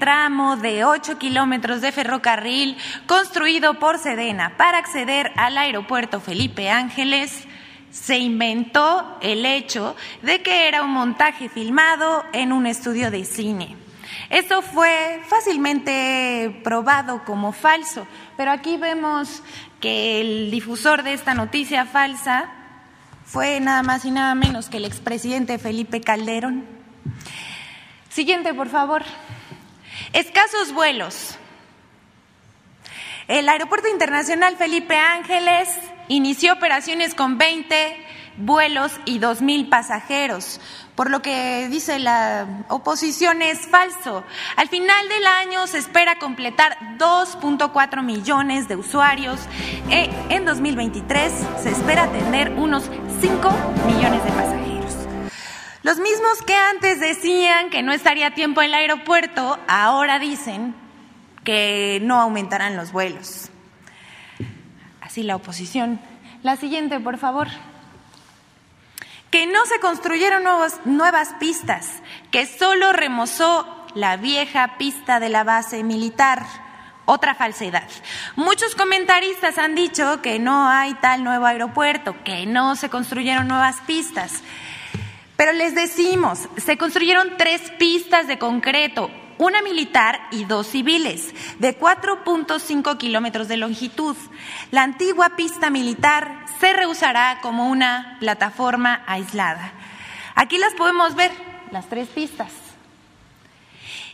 tramo de 8 kilómetros de ferrocarril construido por Sedena para acceder al aeropuerto Felipe Ángeles, se inventó el hecho de que era un montaje filmado en un estudio de cine. Esto fue fácilmente probado como falso, pero aquí vemos que el difusor de esta noticia falsa fue nada más y nada menos que el expresidente Felipe Calderón. Siguiente, por favor. Escasos vuelos. El Aeropuerto Internacional Felipe Ángeles inició operaciones con 20 vuelos y 2.000 pasajeros, por lo que dice la oposición es falso. Al final del año se espera completar 2.4 millones de usuarios. E en 2023 se espera tener unos 5 millones de pasajeros. Los mismos que antes decían que no estaría tiempo en el aeropuerto, ahora dicen que no aumentarán los vuelos. Así la oposición. La siguiente, por favor. Que no se construyeron nuevas pistas, que solo remozó la vieja pista de la base militar. Otra falsedad. Muchos comentaristas han dicho que no hay tal nuevo aeropuerto, que no se construyeron nuevas pistas. Pero les decimos, se construyeron tres pistas de concreto, una militar y dos civiles, de 4.5 kilómetros de longitud. La antigua pista militar se reusará como una plataforma aislada. Aquí las podemos ver, las tres pistas.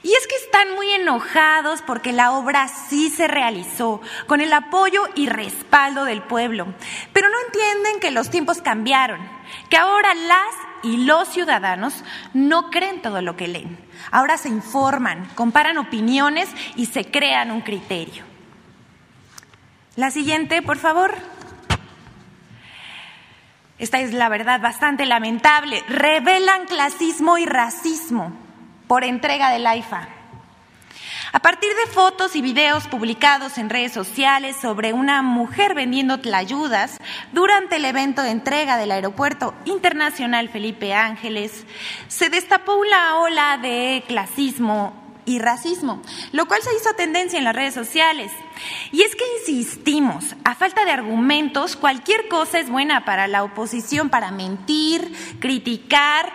Y es que están muy enojados porque la obra sí se realizó con el apoyo y respaldo del pueblo, pero no entienden que los tiempos cambiaron, que ahora las y los ciudadanos no creen todo lo que leen. Ahora se informan, comparan opiniones y se crean un criterio. La siguiente, por favor. Esta es la verdad bastante lamentable. Revelan clasismo y racismo por entrega del AIFA. A partir de fotos y videos publicados en redes sociales sobre una mujer vendiendo tlayudas durante el evento de entrega del Aeropuerto Internacional Felipe Ángeles, se destapó una ola de clasismo y racismo, lo cual se hizo tendencia en las redes sociales. Y es que insistimos, a falta de argumentos, cualquier cosa es buena para la oposición para mentir, criticar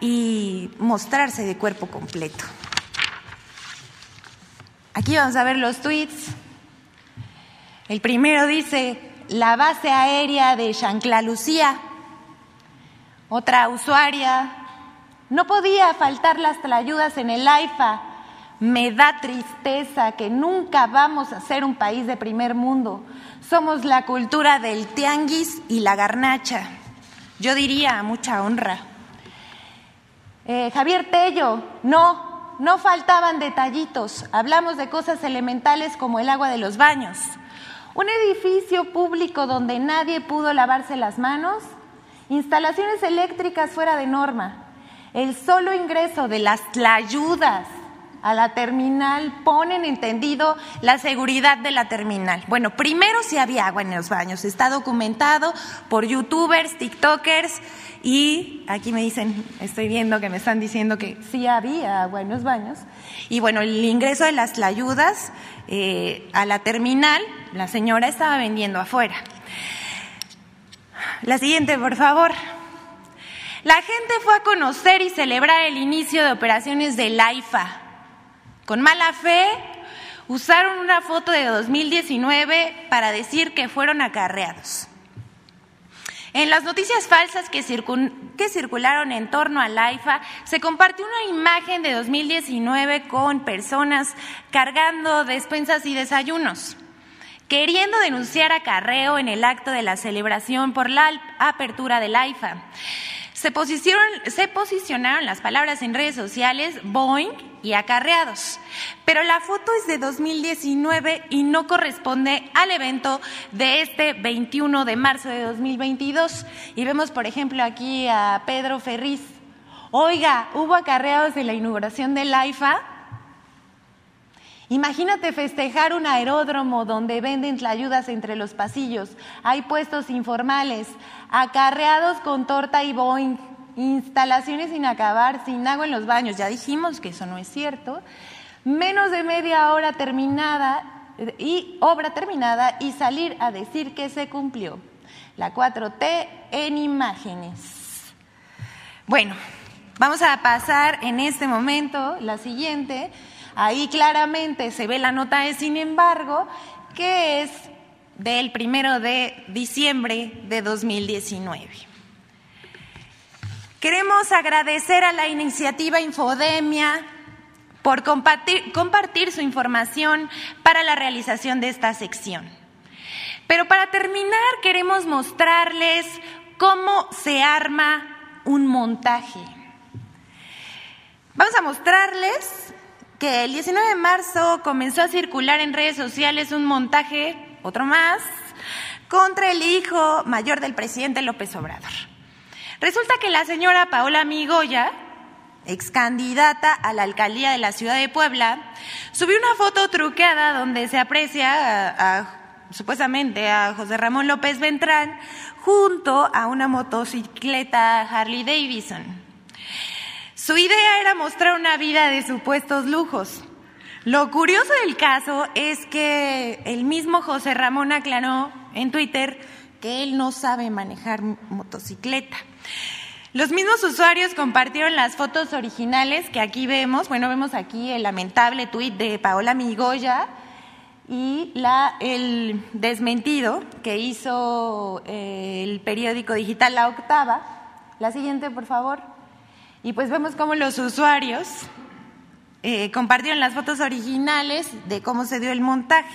y mostrarse de cuerpo completo. Aquí vamos a ver los tweets. El primero dice, la base aérea de Chancla Lucía. Otra usuaria, no podía faltar las ayudas en el AIFA. Me da tristeza que nunca vamos a ser un país de primer mundo. Somos la cultura del tianguis y la garnacha. Yo diría mucha honra. Eh, Javier Tello, no, no faltaban detallitos. Hablamos de cosas elementales como el agua de los baños. Un edificio público donde nadie pudo lavarse las manos. Instalaciones eléctricas fuera de norma. El solo ingreso de las ayudas a la terminal ponen entendido la seguridad de la terminal. Bueno, primero si había agua en los baños, está documentado por youtubers, tiktokers y aquí me dicen, estoy viendo que me están diciendo que sí había agua en los baños. Y bueno, el ingreso de las ayudas eh, a la terminal, la señora estaba vendiendo afuera. La siguiente, por favor. La gente fue a conocer y celebrar el inicio de operaciones del AIFA con mala fe, usaron una foto de 2019 para decir que fueron acarreados. En las noticias falsas que, circularon en torno al AIFA, se compartió una imagen de 2019 con personas cargando despensas y desayunos, queriendo denunciar acarreo en el acto de la celebración por la apertura del AIFA. Se posicionaron, las palabras en redes sociales Boeing y acarreados, pero la foto es de 2019 y no corresponde al evento de este 21 de marzo de 2022. Y vemos, por ejemplo, aquí a Pedro Ferriz. Oiga, ¿hubo acarreados en la inauguración del AIFA? Imagínate festejar un aeródromo donde venden ayudas entre los pasillos, hay puestos informales, acarreados con torta y boing, instalaciones sin acabar, sin agua en los baños. Ya dijimos que eso no es cierto. menos de media hora terminada y obra terminada y salir a decir que se cumplió. La 4T en imágenes. Bueno, vamos a pasar en este momento la siguiente. Ahí claramente se ve la nota de sin embargo, que es del primero de diciembre de 2019. Queremos agradecer a la iniciativa Infodemia por compartir, compartir, su información para la realización de esta sección. Pero para terminar queremos mostrarles cómo se arma un montaje. Vamos a mostrarles que el 19 de marzo comenzó a circular en redes sociales un montaje, otro más, contra el hijo mayor del presidente López Obrador. Resulta que la señora Paola Migoya, ex candidata a la alcaldía de la ciudad de Puebla, subió una foto truqueada donde se aprecia supuestamente a José Ramón López Ventrán junto a una motocicleta Harley Davidson. Su idea era mostrar una vida de supuestos lujos. Lo curioso del caso es que el mismo José Ramón aclaró en Twitter que él no sabe manejar motocicleta. Los mismos usuarios compartieron las fotos originales que aquí vemos. Bueno, vemos aquí el lamentable tuit de Paola Migoya y el desmentido que hizo eh, el periódico digital La Octava. La siguiente, por favor. Y pues vemos cómo los usuarios eh, compartieron las fotos originales de cómo se dio el montaje.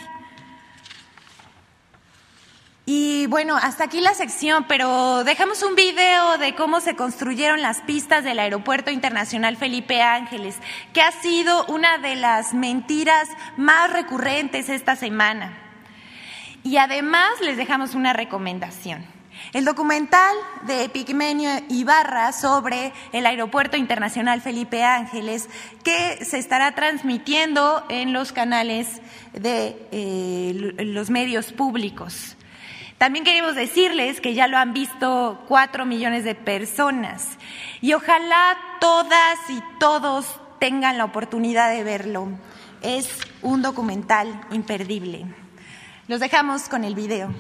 Y bueno, hasta aquí la sección, pero dejamos un video de cómo se construyeron las pistas del Aeropuerto Internacional Felipe Ángeles, que ha sido una de las mentiras más recurrentes esta semana. Y además les dejamos una recomendación. El documental de Pigmenio Ibarra sobre el Aeropuerto Internacional Felipe Ángeles, que se estará transmitiendo en los canales de eh, los medios públicos. También queremos decirles que ya lo han visto cuatro millones de personas y ojalá todas y todos tengan la oportunidad de verlo. Es un documental imperdible. Los dejamos con el video.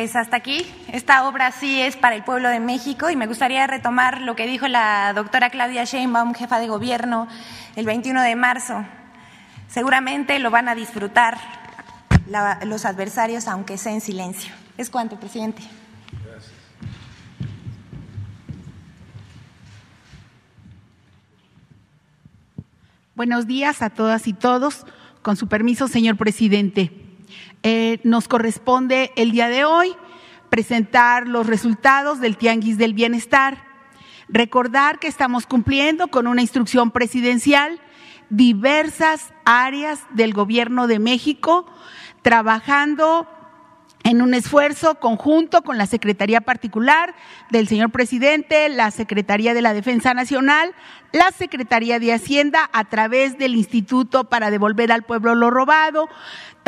pues hasta aquí. Esta obra sí es para el pueblo de México y me gustaría retomar lo que dijo la doctora Claudia Sheinbaum, jefa de gobierno, el 21 de marzo. Seguramente lo van a disfrutar los adversarios, aunque sea en silencio. Es cuanto, presidente. Gracias. Buenos días a todas y todos. Con su permiso, señor presidente. Eh, nos corresponde el día de hoy presentar los resultados del Tianguis del Bienestar. Recordar que estamos cumpliendo con una instrucción presidencial diversas áreas del Gobierno de México, trabajando en un esfuerzo conjunto con la Secretaría Particular del señor presidente, la Secretaría de la Defensa Nacional, la Secretaría de Hacienda a través del Instituto para devolver al pueblo lo robado,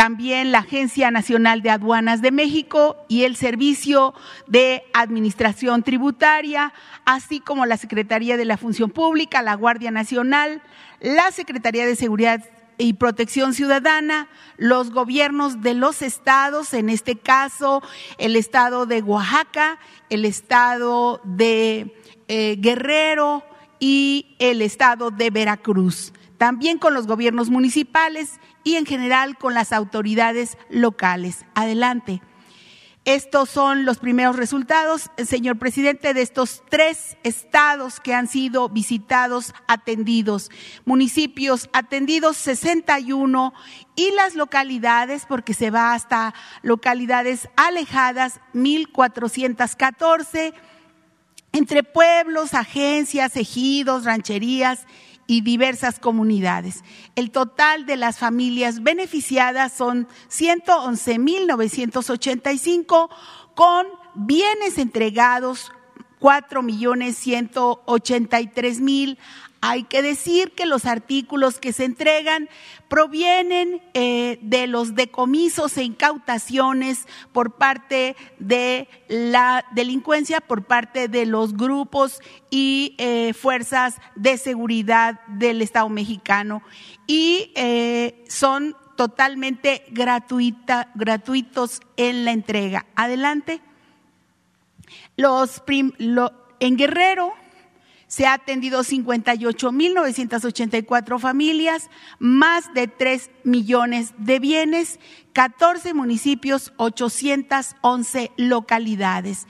también la Agencia Nacional de Aduanas de México y el Servicio de Administración Tributaria, así como la Secretaría de la Función Pública, la Guardia Nacional, la Secretaría de Seguridad y Protección Ciudadana, los gobiernos de los estados, en este caso el estado de Oaxaca, el estado de eh, Guerrero y el estado de Veracruz, también con los gobiernos municipales y en general con las autoridades locales. Adelante. Estos son los primeros resultados, señor presidente, de estos tres estados que han sido visitados, atendidos. Municipios atendidos 61 y las localidades, porque se va hasta localidades alejadas, 1414, entre pueblos, agencias, ejidos, rancherías y diversas comunidades. El total de las familias beneficiadas son 111.985 con bienes entregados 4.183.000 hay que decir que los artículos que se entregan provienen eh, de los decomisos e incautaciones por parte de la delincuencia, por parte de los grupos y eh, fuerzas de seguridad del Estado mexicano y eh, son totalmente gratuitos en la entrega. Adelante. Los en Guerrero se ha atendido 58.984 familias, más de 3 millones de bienes, 14 municipios, 811 localidades.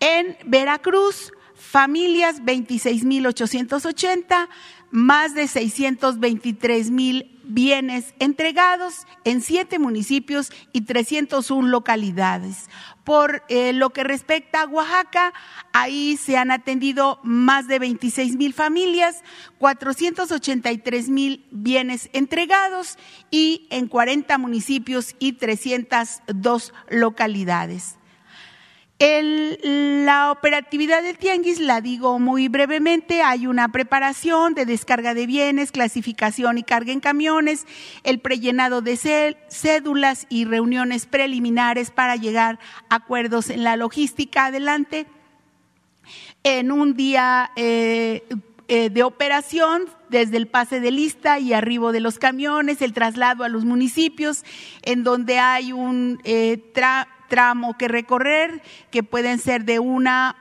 En Veracruz, familias 26.880, más de 623 mil bienes entregados en siete municipios y 301 localidades. Por eh, lo que respecta a Oaxaca, ahí se han atendido más de 26 mil familias, 483 mil bienes entregados y en 40 municipios y 302 localidades la operatividad del tianguis la digo muy brevemente, hay una preparación de descarga de bienes, clasificación y carga en camiones, el prellenado de cédulas y reuniones preliminares para llegar a acuerdos en la logística adelante. En un día eh, eh, de operación, desde el pase de lista y arribo de los camiones, el traslado a los municipios, en donde hay un eh, tramo que recorrer, que pueden ser de una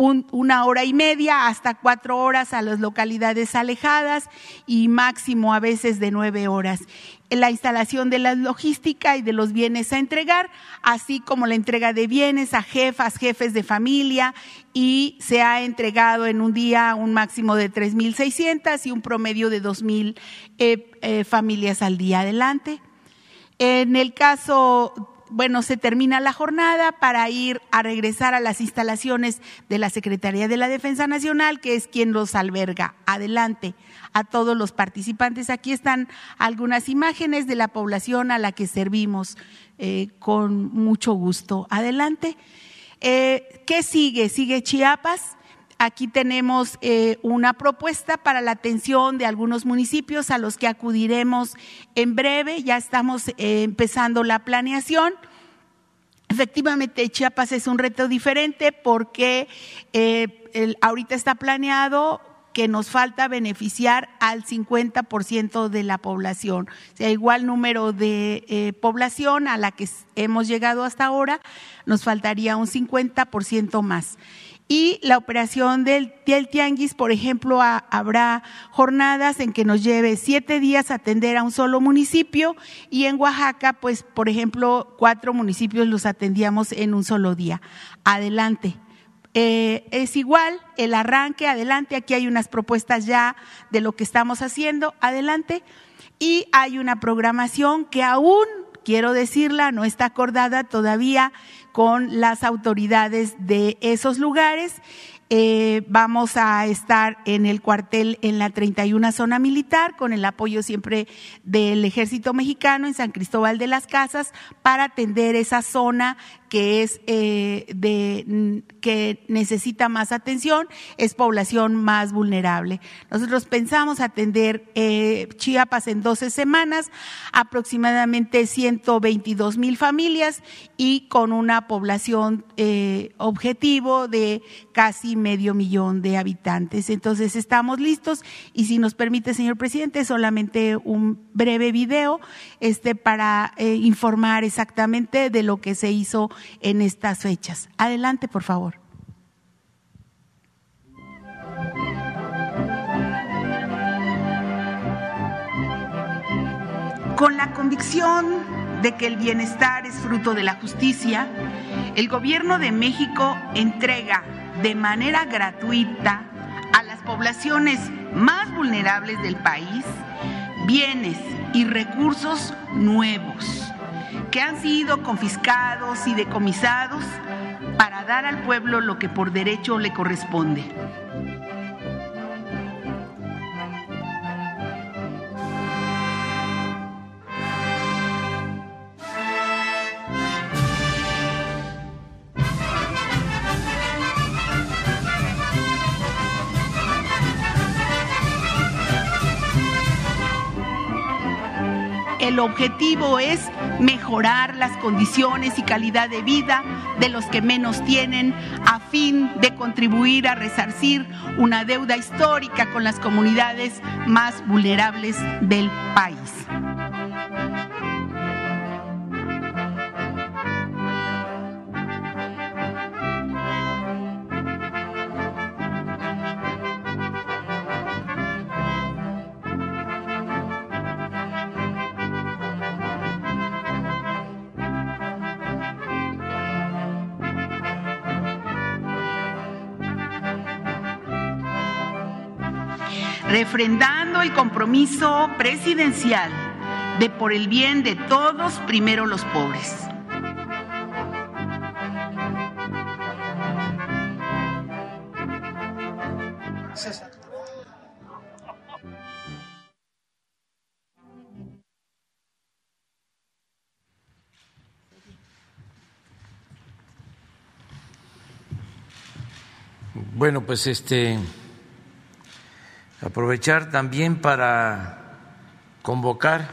una hora y media hasta cuatro horas a las localidades alejadas y máximo a veces de nueve horas. La instalación de la logística y de los bienes a entregar, así como la entrega de bienes a jefas, jefes de familia y se ha entregado en un día un máximo de 3.600 y un promedio de 2.000 eh, eh, familias al día. Adelante. En el caso bueno, se termina la jornada para ir a regresar a las instalaciones de la Secretaría de la Defensa Nacional, que es quien los alberga. Adelante a todos los participantes. Aquí están algunas imágenes de la población a la que servimos eh, con mucho gusto. Adelante. Eh, ¿Qué sigue? Sigue Chiapas. Aquí tenemos eh, una propuesta para la atención de algunos municipios a los que acudiremos en breve. Ya estamos eh, empezando la planeación. Efectivamente, Chiapas es un reto diferente porque eh, ahorita está planeado que nos falta beneficiar al 50% de la población. O sea, igual número de población a la que hemos llegado hasta ahora, nos faltaría un 50% más. Y la operación del, tianguis, por ejemplo, habrá jornadas en que nos lleve siete días atender a un solo municipio y en Oaxaca, pues, por ejemplo, cuatro municipios los atendíamos en un solo día. Adelante. Eh, es igual el arranque, adelante, aquí hay unas propuestas ya de lo que estamos haciendo, adelante, y hay una programación que aún, quiero decirla, no está acordada todavía con las autoridades de esos lugares. Eh, vamos a estar en el cuartel en la 31 zona militar con el apoyo siempre del ejército mexicano en San Cristóbal de las Casas para atender esa zona que es eh, de que necesita más atención, es población más vulnerable. Nosotros pensamos atender eh, Chiapas en 12 semanas, aproximadamente 122 mil familias y con una población eh, objetivo de casi medio millón de habitantes. Entonces estamos listos y si nos permite, señor presidente, solamente un breve video este, para informar exactamente de lo que se hizo en estas fechas. Adelante, por favor. Con la convicción de que el bienestar es fruto de la justicia, el Gobierno de México entrega de manera gratuita a las poblaciones más vulnerables del país bienes y recursos nuevos que han sido confiscados y decomisados para dar al pueblo lo que por derecho le corresponde. El objetivo es mejorar las condiciones y calidad de vida de los que menos tienen a fin de contribuir a resarcir una deuda histórica con las comunidades más vulnerables del país. Refrendando el compromiso presidencial de por el bien de todos, primero los pobres. Bueno, pues este aprovechar también para convocar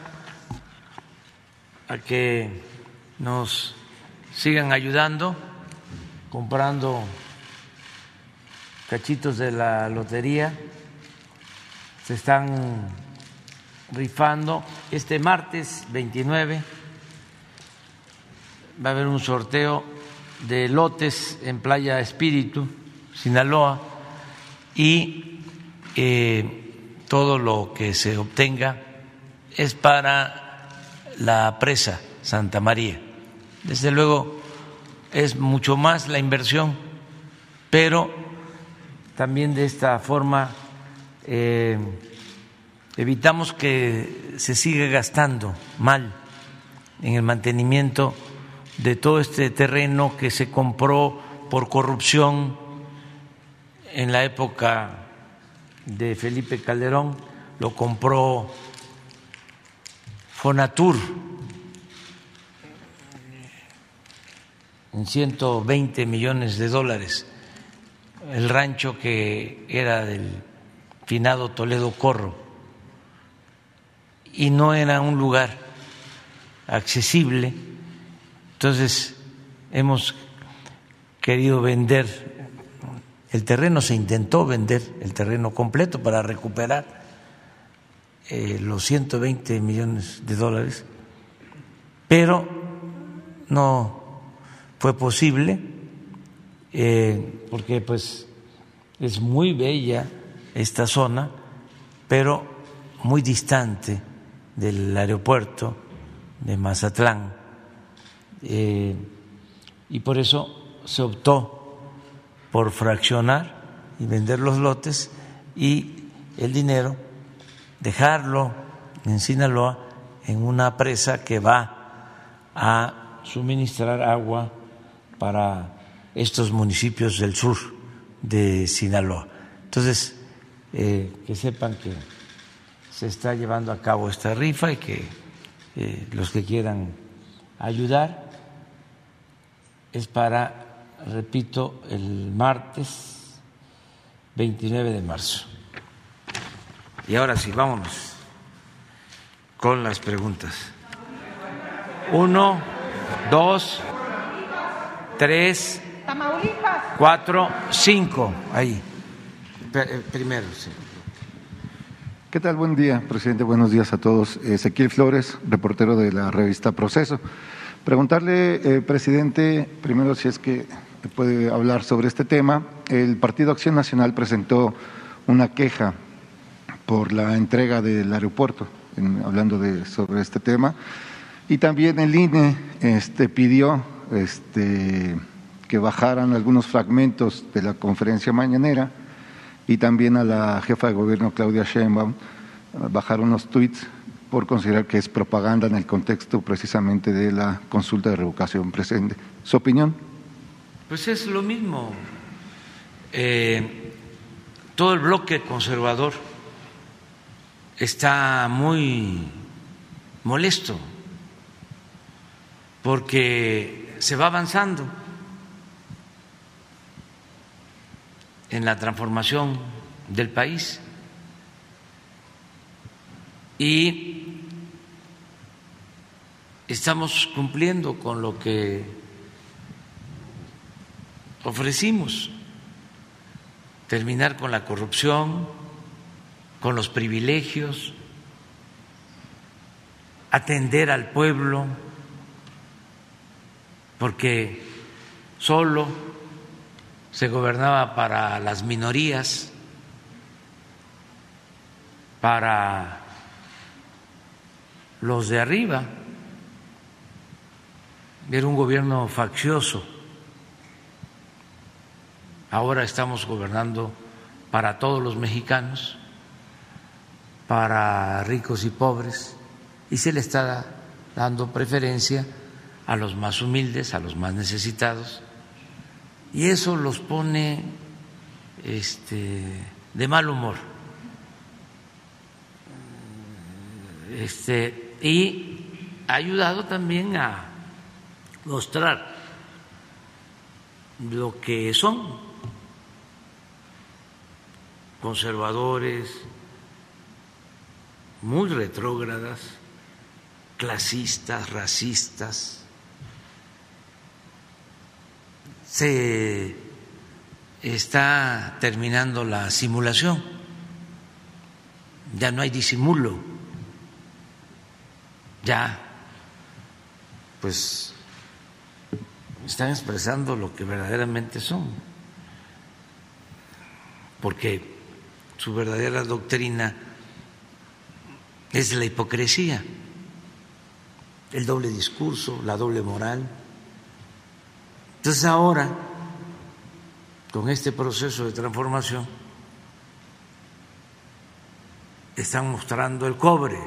a que nos sigan ayudando comprando cachitos de la lotería. Se están rifando. Este martes 29 va a haber un sorteo de lotes en Playa Espíritu, Sinaloa, y todo lo que se obtenga es para la presa Santa María. Desde luego es mucho más la inversión, pero también de esta forma eh, evitamos que se siga gastando mal en el mantenimiento de todo este terreno que se compró por corrupción en la época de Felipe Calderón, lo compró Fonatur en 120 millones de dólares, el rancho que era del finado Toledo Corro, y no era un lugar accesible, entonces hemos querido vender el terreno, se intentó vender el terreno completo para recuperar eh, los 120 millones de dólares, pero no fue posible eh, porque pues es muy bella esta zona, pero muy distante del aeropuerto de Mazatlán eh, y por eso se optó por fraccionar y vender los lotes y el dinero dejarlo en Sinaloa en una presa que va a suministrar agua para estos municipios del sur de Sinaloa. Entonces, eh, que sepan que se está llevando a cabo esta rifa y que eh, los que quieran ayudar es para, repito, el martes 29 de marzo. Y ahora sí, vámonos con las preguntas. Uno, dos, tres, cuatro, cinco. Ahí. Eh, primero, sí. ¿Qué tal? Buen día, presidente. Buenos días a todos. Ezequiel Flores, reportero de la revista Proceso. Preguntarle, eh, presidente, primero si es que puede hablar sobre este tema. El Partido Acción Nacional presentó una queja por la entrega del aeropuerto, hablando de, sobre este tema. Y también el INE este, pidió este, que bajaran algunos fragmentos de la conferencia mañanera y también a la jefa de gobierno Claudia Sheinbaum bajar unos tweets por considerar que es propaganda en el contexto precisamente de la consulta de revocación presente. ¿Su opinión? Pues es lo mismo. Eh, todo el bloque conservador está muy molesto porque se va avanzando en la transformación del país. Y estamos cumpliendo con lo que ofrecimos, terminar con la corrupción, con los privilegios, atender al pueblo, porque solo se gobernaba para las minorías, para los de arriba. Era un gobierno faccioso. Ahora estamos gobernando para todos los mexicanos, para ricos y pobres, y se le está dando preferencia a los más humildes, a los más necesitados y eso los pone este, de mal humor. Este, y ha ayudado también a mostrar lo que son conservadores, muy retrógradas, clasistas, racistas, se está terminando la simulación, ya no hay disimulo, ya pues están expresando lo que verdaderamente son, porque su verdadera doctrina es la hipocresía, el doble discurso, la doble moral entonces ahora, con este proceso de transformación, están mostrando el cobre.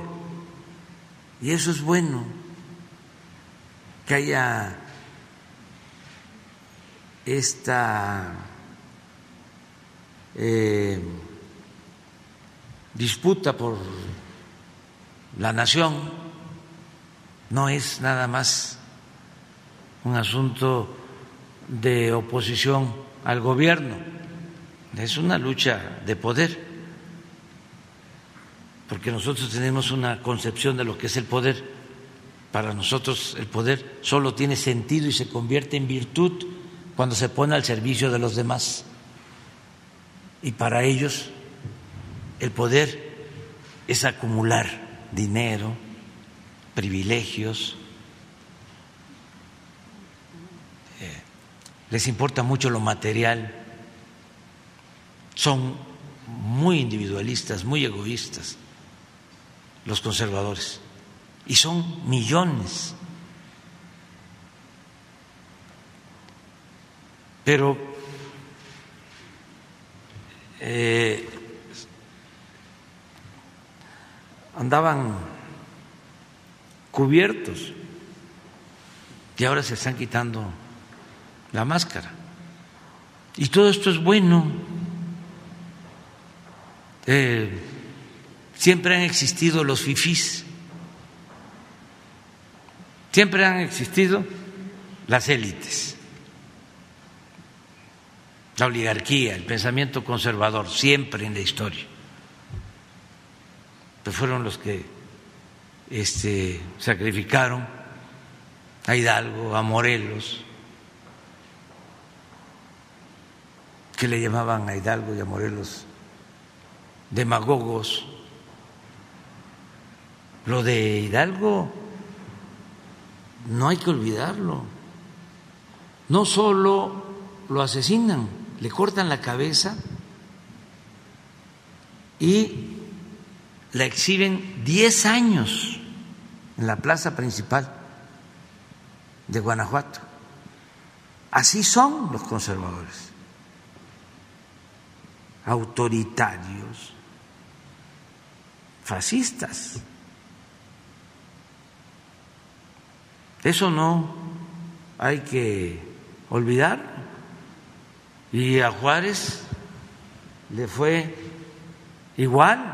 Y eso es bueno, que haya esta eh, disputa por la nación, no es nada más un asunto de oposición al gobierno, es una lucha de poder, porque nosotros tenemos una concepción de lo que es el poder. Para nosotros el poder solo tiene sentido y se convierte en virtud cuando se pone al servicio de los demás. Y para ellos el poder es acumular dinero, privilegios, les importa mucho lo material, son muy individualistas, muy egoístas los conservadores, y son millones. Pero eh, andaban cubiertos y ahora se están quitando la máscara. Y todo esto es bueno. Eh, siempre han existido los fifís, siempre han existido las élites, la oligarquía, el pensamiento conservador, siempre en la historia. Pues fueron los que este, sacrificaron a Hidalgo, a Morelos, que le llamaban a Hidalgo y a Morelos demagogos. Lo de Hidalgo no hay que olvidarlo. No solo lo asesinan, le cortan la cabeza y la exhiben 10 años en la plaza principal de Guanajuato. Así son los conservadores, autoritarios, fascistas. Eso no hay que olvidar. Y a Juárez le fue igual.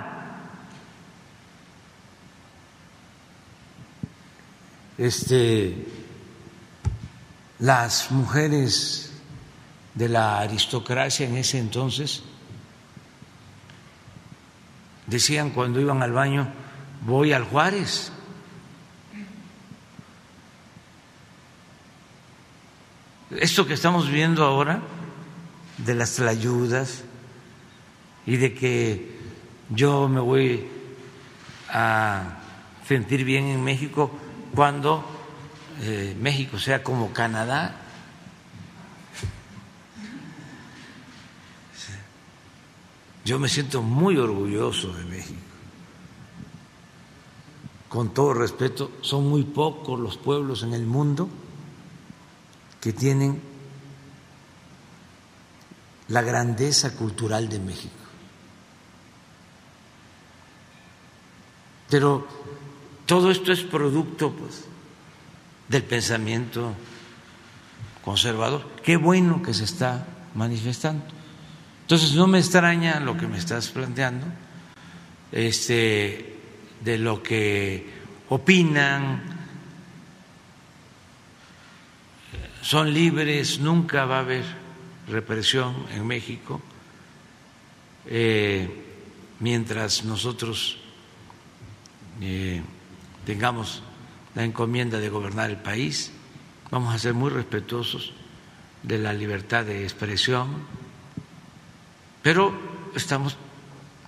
Este las mujeres de la aristocracia en ese entonces decían cuando iban al baño, voy al Juárez. Esto que estamos viendo ahora de las ayudas y de que yo me voy a sentir bien en México cuando eh, México sea como Canadá. Yo me siento muy orgulloso de México. Con todo respeto, son muy pocos los pueblos en el mundo que tienen la grandeza cultural de México. Pero todo esto es producto pues, del pensamiento conservador. Qué bueno que se está manifestando. Entonces no me extraña lo que me estás planteando, este, de lo que opinan, son libres, nunca va a haber represión en México, eh, mientras nosotros eh, tengamos la encomienda de gobernar el país, vamos a ser muy respetuosos de la libertad de expresión, pero estamos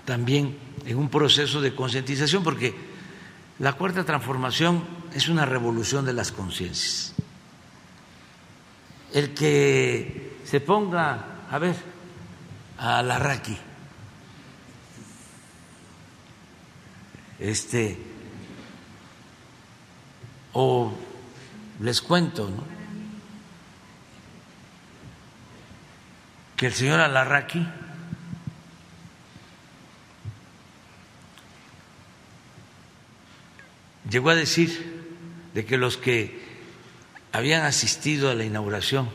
también en un proceso de concientización porque la cuarta transformación es una revolución de las conciencias. El que se ponga, a ver, a la Raki, este, o les cuento que el señor Alarraqui llegó a decir de que los que habían asistido a la inauguración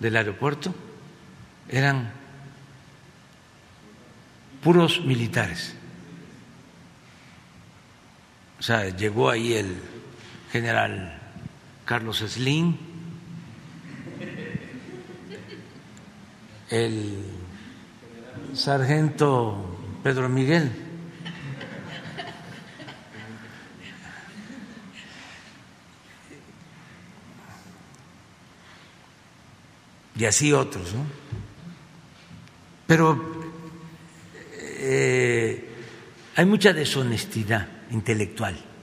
del aeropuerto eran puros militares. O sea, llegó ahí el general Carlos Slim, el sargento Pedro Miguel. Y así otros, ¿no? Pero eh, hay mucha deshonestidad intelectual.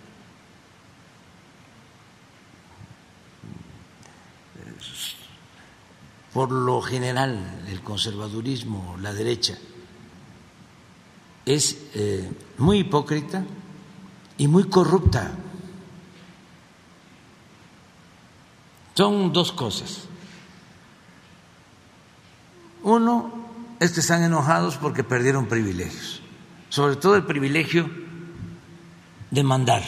Por lo general el conservadurismo, la derecha, es eh, muy hipócrita y muy corrupta. Son dos cosas. Uno es que están enojados porque perdieron privilegios, sobre todo el privilegio de mandar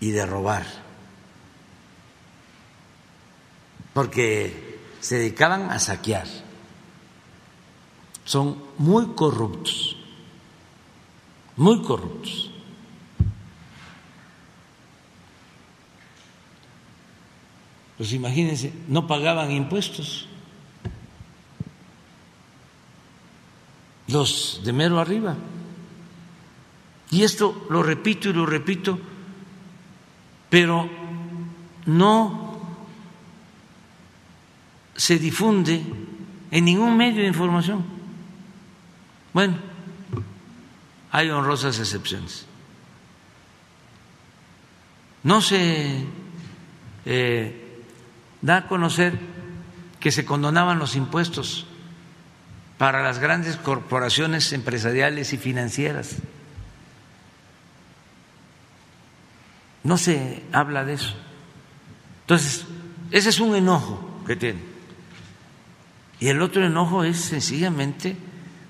y de robar, porque se dedicaban a saquear. Son muy corruptos, muy corruptos. Pues imagínense, no pagaban impuestos. Los de mero arriba. Y esto lo repito y lo repito, pero no se difunde en ningún medio de información. Bueno, hay honrosas excepciones. No se eh, da a conocer que se condonaban los impuestos para las grandes corporaciones empresariales y financieras. No se habla de eso. Entonces, ese es un enojo que tiene. Y el otro enojo es sencillamente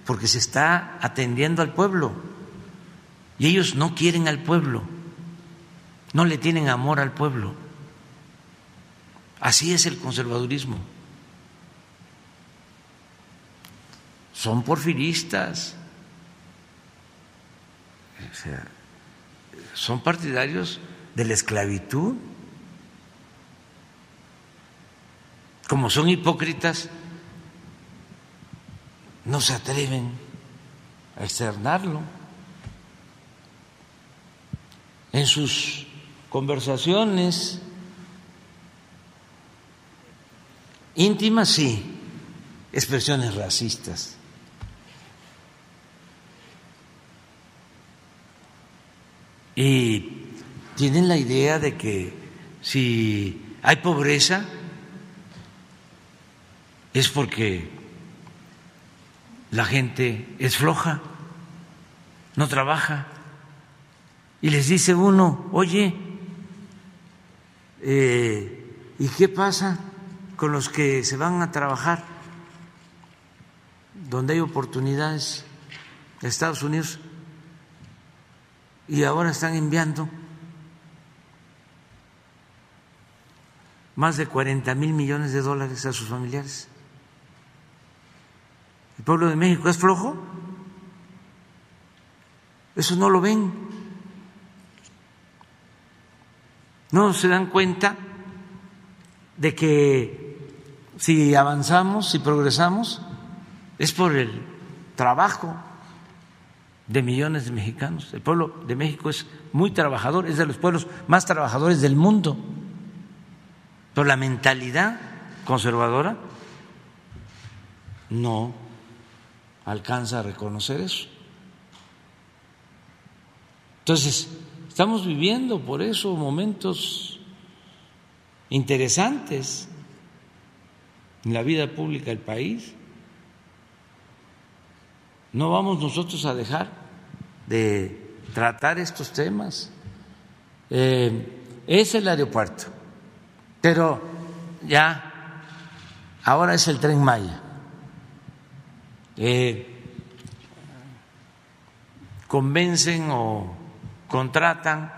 porque se está atendiendo al pueblo. Y ellos no quieren al pueblo, no le tienen amor al pueblo. Así es el conservadurismo. Son porfiristas, son partidarios de la esclavitud. Como son hipócritas, no se atreven a externarlo. En sus conversaciones íntimas, sí, expresiones racistas. Y tienen la idea de que si hay pobreza es porque la gente es floja, no trabaja. Y les dice uno, oye, eh, ¿y qué pasa con los que se van a trabajar donde hay oportunidades Estados Unidos y ahora están enviando más de 40 mil millones de dólares a sus familiares. ¿El pueblo de México es flojo? Eso no lo ven. No se dan cuenta de que si avanzamos, si progresamos, es por el trabajo de millones de mexicanos. El pueblo de México es muy trabajador, es de los pueblos más trabajadores del mundo. Pero la mentalidad conservadora no alcanza a reconocer eso. Entonces, estamos viviendo por eso momentos interesantes en la vida pública del país. No vamos nosotros a dejar de tratar estos temas. Eh, es el aeropuerto pero ya, ahora es el tren Maya. Eh, convencen o contratan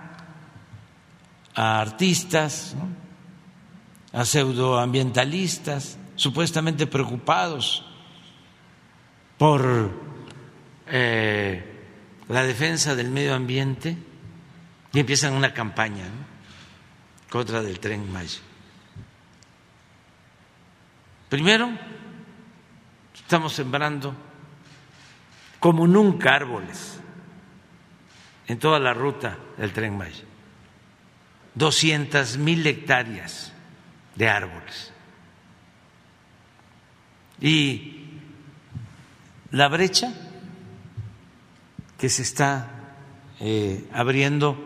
a artistas, a pseudoambientalistas, supuestamente preocupados por eh, la defensa del medio ambiente y empiezan una campaña contra del tren Maya. Primero, estamos sembrando como nunca árboles en toda la ruta del tren Maya. 200 mil hectáreas de árboles. Y la brecha que se está eh, abriendo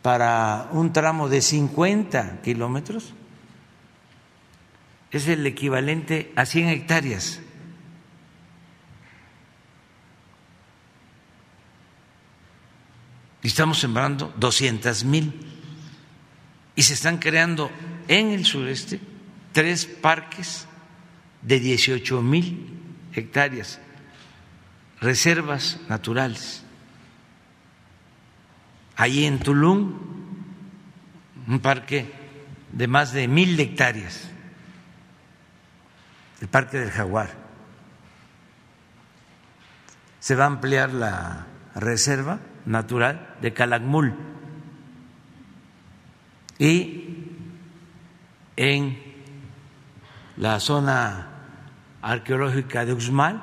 para un tramo de 50 kilómetros es el equivalente a 100 hectáreas. Y estamos sembrando 200 mil. Y se están creando en el sureste tres parques de 18 mil hectáreas, reservas naturales. Ahí en Tulum, un parque de más de mil hectáreas, el Parque del Jaguar. Se va a ampliar la reserva natural de Calakmul y en la zona arqueológica de Uxmal,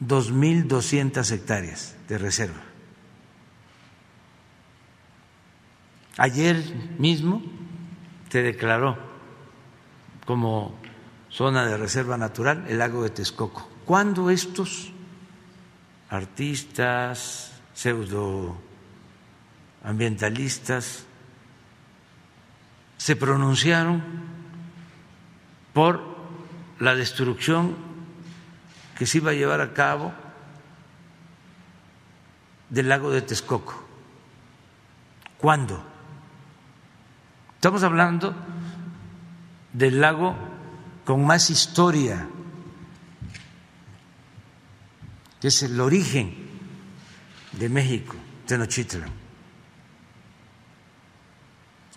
2.200 hectáreas de reserva. Ayer mismo se declaró como zona de reserva natural el lago de Texcoco. ¿Cuándo estos artistas, pseudoambientalistas, se pronunciaron por la destrucción que se iba a llevar a cabo del lago de Texcoco. ¿Cuándo? Estamos hablando del lago con más historia, que es el origen de México, Tenochtitlan.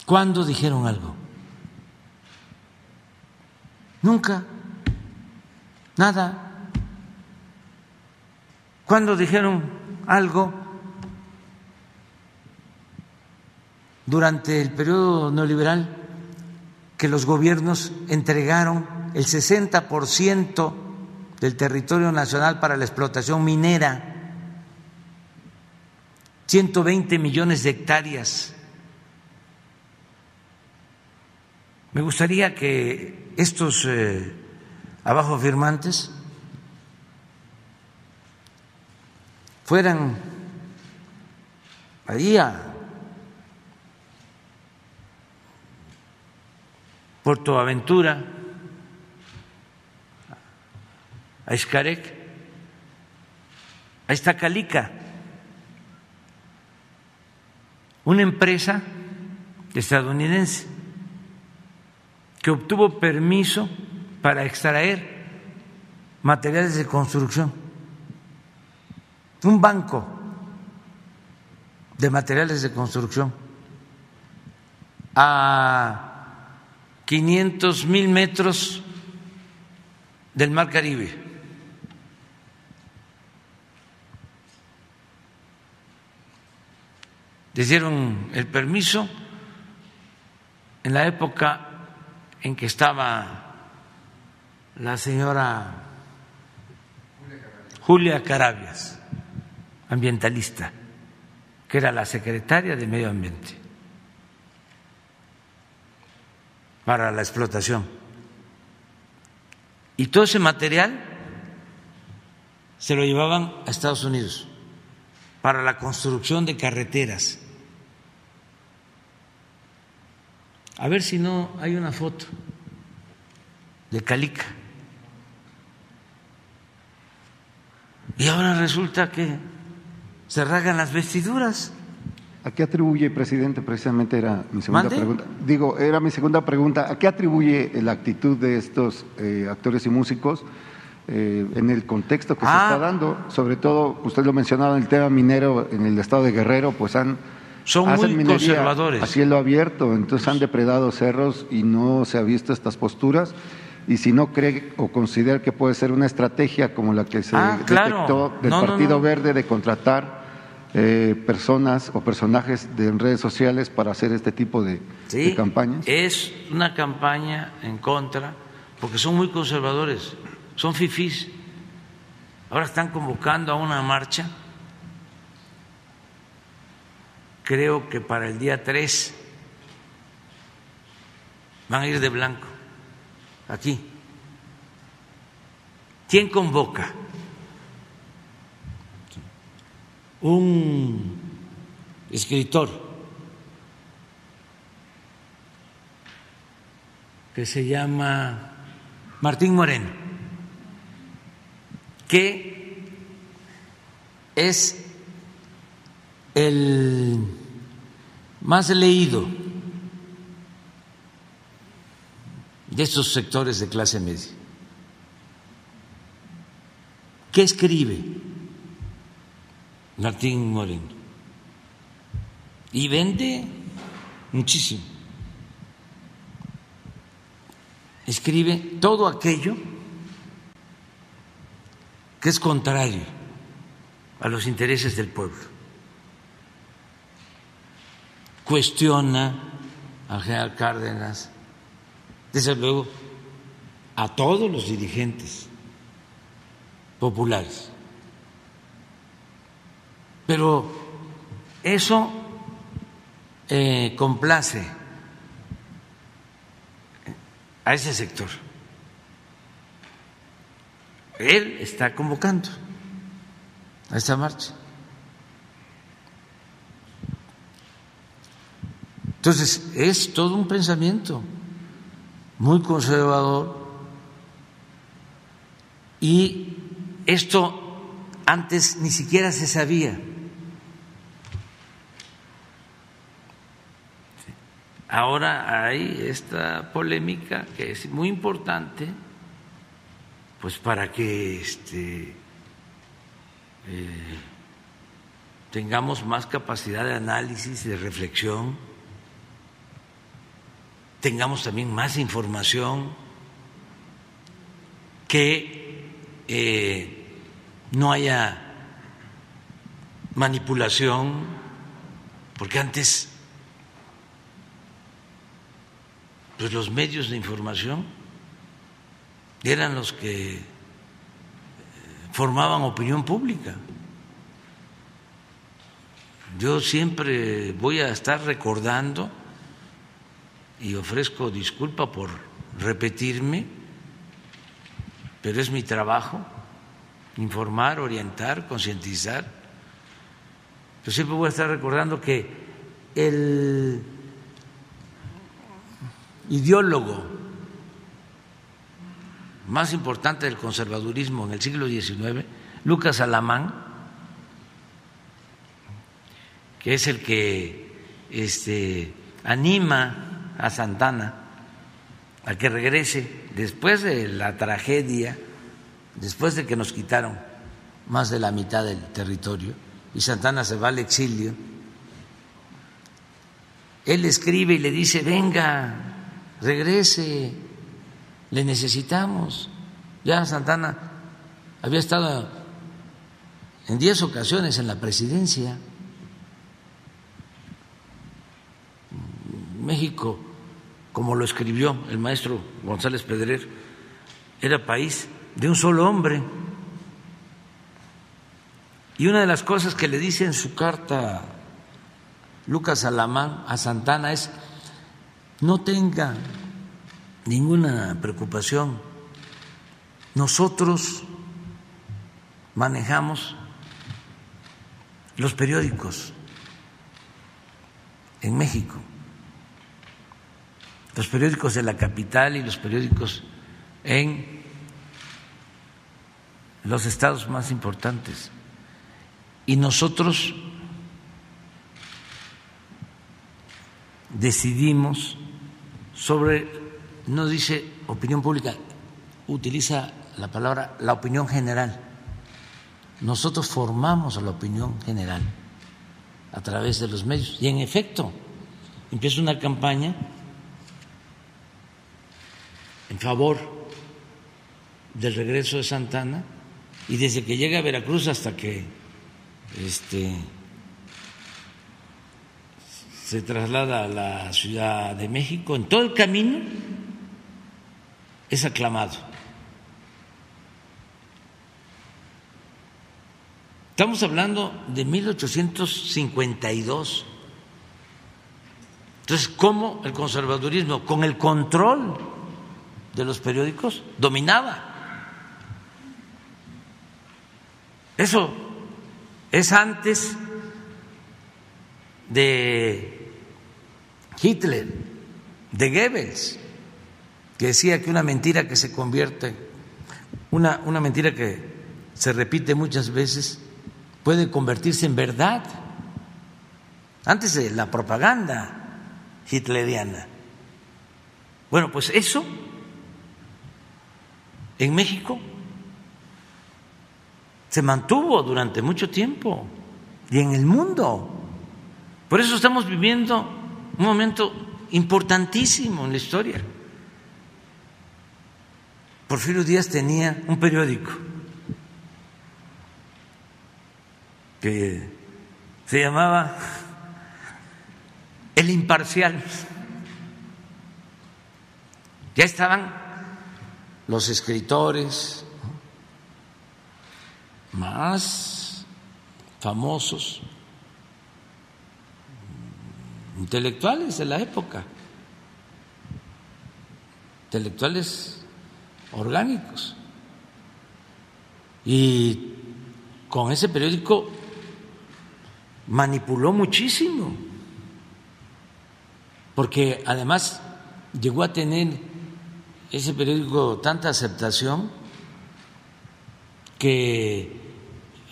¿Cuándo dijeron algo? Nunca. Nada. ¿Cuándo dijeron algo? Durante el periodo neoliberal que los gobiernos entregaron el 60% del territorio nacional para la explotación minera, 120 millones de hectáreas. Me gustaría que estos eh, abajo firmantes fueran ahí a Puerto Aventura, a Escarec, a Estacalica, una empresa estadounidense que obtuvo permiso para extraer materiales de construcción, un banco de materiales de construcción. A 500 mil metros del Mar Caribe. Le dieron el permiso en la época en que estaba la señora Julia Carabias, ambientalista, que era la secretaria de Medio Ambiente para la explotación. Y todo ese material se lo llevaban a Estados Unidos para la construcción de carreteras A ver si no hay una foto de Calica. Y ahora resulta que se rasgan las vestiduras. ¿A qué atribuye, presidente? Precisamente era mi segunda pregunta. Digo, era mi segunda pregunta. ¿A qué atribuye la actitud de estos eh, actores y músicos eh, en el contexto que se está ah. dando? Sobre todo, usted lo mencionaba en el tema minero en el estado de Guerrero, pues han son muy conservadores. A cielo abierto, entonces han depredado cerros y no se ha visto estas posturas. Y si no cree o considera que puede ser una estrategia como la que se ah, detectó del Partido Verde de contratar eh, personas o personajes de redes sociales para hacer este tipo de, de campañas. Es una campaña en contra, porque son muy conservadores, son fifís. Ahora están convocando a una marcha creo que para el día 3 van a ir de blanco, aquí. ¿Quién convoca? Un escritor que se llama Martín Moreno, que es el más leído de estos sectores de clase media. ¿Qué escribe Martín Moreno? Y vende muchísimo. Escribe todo aquello que es contrario a los intereses del pueblo. Cuestiona al general Cárdenas, desde luego a todos los dirigentes populares. Pero eso eh, complace a ese sector. Él está convocando a esta marcha. Entonces, es todo un pensamiento muy conservador y esto antes ni siquiera se sabía. Ahora hay esta polémica que es muy importante, pues para que este, eh, tengamos más capacidad de análisis, de reflexión, tengamos también más información, que eh, no haya manipulación, porque antes pues los medios de información eran los que eh, formaban opinión pública. Yo siempre voy a estar recordando y ofrezco disculpa por repetirme, pero es mi trabajo informar, orientar, concientizar. Yo siempre voy a estar recordando que el ideólogo más importante del conservadurismo en el siglo XIX, Lucas Alamán, que es el que este, anima a Santana a que regrese después de la tragedia, después de que nos quitaron más de la mitad del territorio y Santana se va al exilio. Él escribe y le dice, venga, regrese, le necesitamos. Ya Santana había estado en diez ocasiones en la presidencia. México, como lo escribió el maestro González Pedrer, era país de un solo hombre. Y una de las cosas que le dice en su carta Lucas Alamán a Santana es no tenga ninguna preocupación. Nosotros manejamos los periódicos en México, los periódicos de la capital y los periódicos en los estados más importantes. Y nosotros decidimos sobre, no dice opinión pública, utiliza la palabra la opinión general. Nosotros formamos a la opinión general a través de los medios. Y en efecto, empieza una campaña en favor del regreso de Santana y desde que llega a Veracruz hasta que este, se traslada a la Ciudad de México, en todo el camino es aclamado. Estamos hablando de 1852. Entonces, ¿cómo el conservadurismo, con el control de los periódicos, dominaba? Eso es antes de Hitler, de Goebbels, que decía que una mentira que se convierte, una, una mentira que se repite muchas veces, puede convertirse en verdad. Antes de la propaganda hitleriana. Bueno, pues eso en México se mantuvo durante mucho tiempo y en el mundo. Por eso estamos viviendo un momento importantísimo en la historia. Porfirio Díaz tenía un periódico que se llamaba El Imparcial. Ya estaban los escritores más famosos, intelectuales de la época, intelectuales orgánicos. Y con ese periódico manipuló muchísimo, porque además llegó a tener ese periódico tanta aceptación que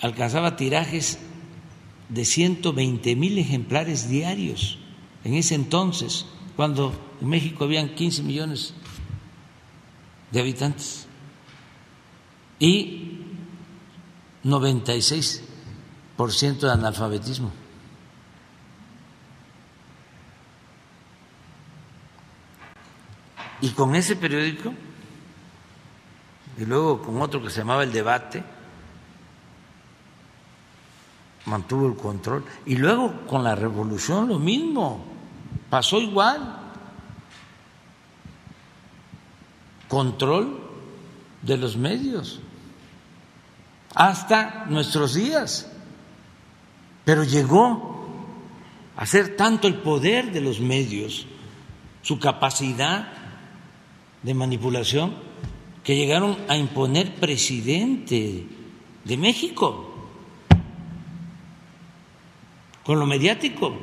alcanzaba tirajes de 120 mil ejemplares diarios en ese entonces, cuando en México habían 15 millones de habitantes y 96 por ciento de analfabetismo. Y con ese periódico, y luego con otro que se llamaba El Debate, mantuvo el control. Y luego con la revolución lo mismo, pasó igual. Control de los medios hasta nuestros días. Pero llegó a ser tanto el poder de los medios, su capacidad de manipulación, que llegaron a imponer presidente de México con lo mediático.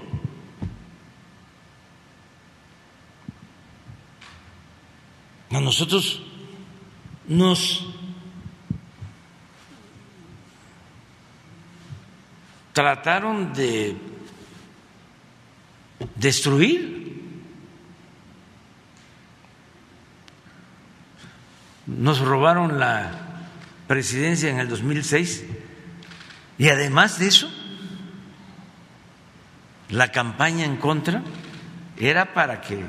A nosotros nos trataron de destruir. Nos robaron la presidencia en el 2006 y además de eso, la campaña en contra era para que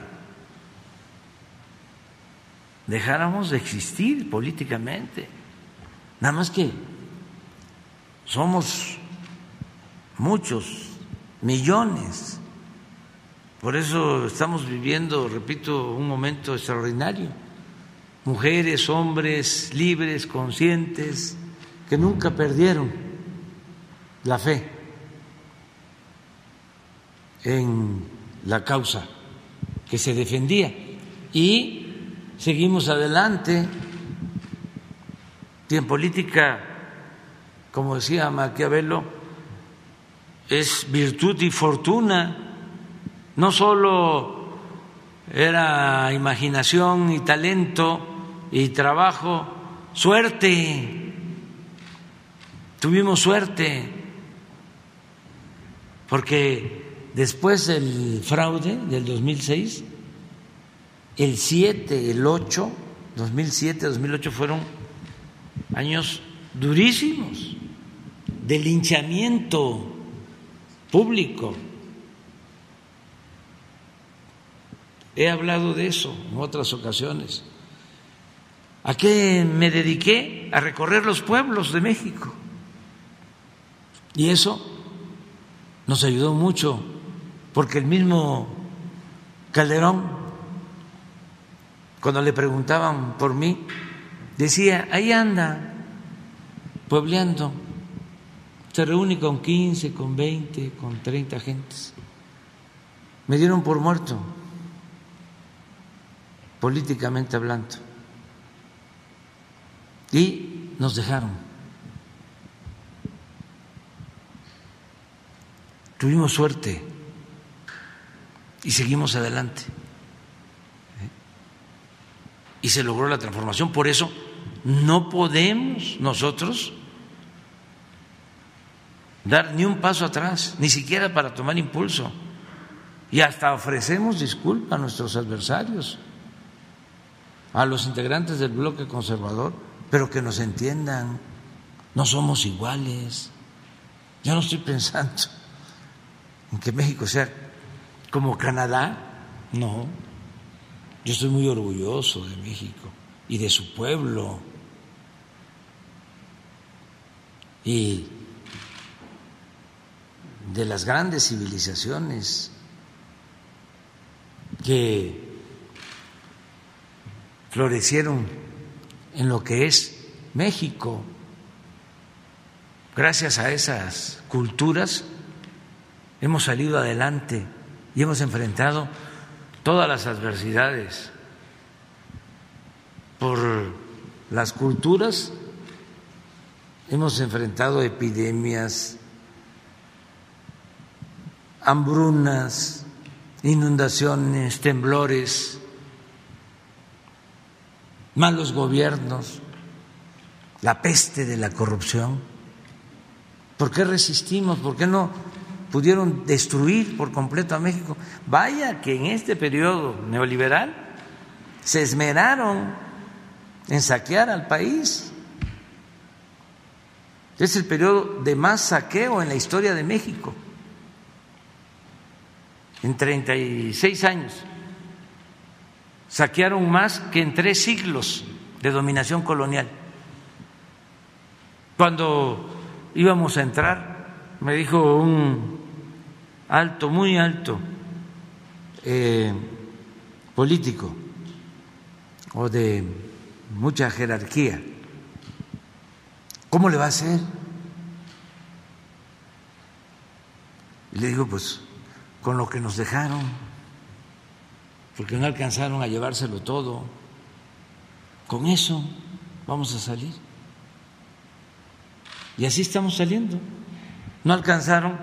dejáramos de existir políticamente. Nada más que somos muchos, millones. Por eso estamos viviendo, repito, un momento extraordinario. Mujeres, hombres libres, conscientes, que nunca perdieron la fe en la causa que se defendía. Y seguimos adelante. Y en política, como decía Maquiavelo, es virtud y fortuna, no solo era imaginación y talento y trabajo, suerte, tuvimos suerte, porque después del fraude del 2006, el 7, el 8, 2007, 2008 fueron años durísimos de linchamiento público. He hablado de eso en otras ocasiones. ¿A qué me dediqué? A recorrer los pueblos de México. Y eso nos ayudó mucho, porque el mismo Calderón, cuando le preguntaban por mí, decía, ahí anda, puebleando se reúne con 15, con 20, con 30 gentes. Me dieron por muerto, políticamente hablando. Y nos dejaron. Tuvimos suerte y seguimos adelante. Y se logró la transformación. Por eso no podemos nosotros dar ni un paso atrás, ni siquiera para tomar impulso. Y hasta ofrecemos disculpas a nuestros adversarios, a los integrantes del bloque conservador, pero que nos entiendan. No somos iguales. Yo no estoy pensando en que México sea como Canadá, no. Yo estoy muy orgulloso de México y de su pueblo. Y de las grandes civilizaciones que florecieron en lo que es México. Gracias a esas culturas hemos salido adelante y hemos enfrentado todas las adversidades. Por las culturas hemos enfrentado epidemias, hambrunas, inundaciones, temblores, malos gobiernos, la peste de la corrupción. ¿Por qué resistimos? ¿Por qué no pudieron destruir por completo a México? Vaya que en este periodo neoliberal se esmeraron en saquear al país. Es el periodo de más saqueo en la historia de México en 36 años. Saquearon más que en tres siglos de dominación colonial. Cuando íbamos a entrar, me dijo un alto, muy alto, eh, político o de mucha jerarquía, ¿cómo le va a hacer? Y le digo, pues con lo que nos dejaron, porque no alcanzaron a llevárselo todo. Con eso vamos a salir. Y así estamos saliendo. No alcanzaron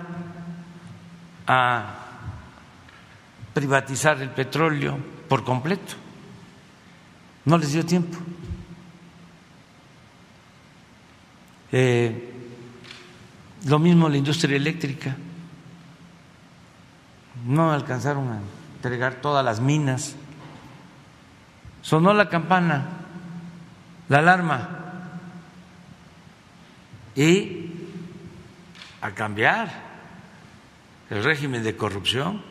a privatizar el petróleo por completo. No les dio tiempo. Eh, lo mismo la industria eléctrica no alcanzaron a entregar todas las minas. Sonó la campana, la alarma, y a cambiar el régimen de corrupción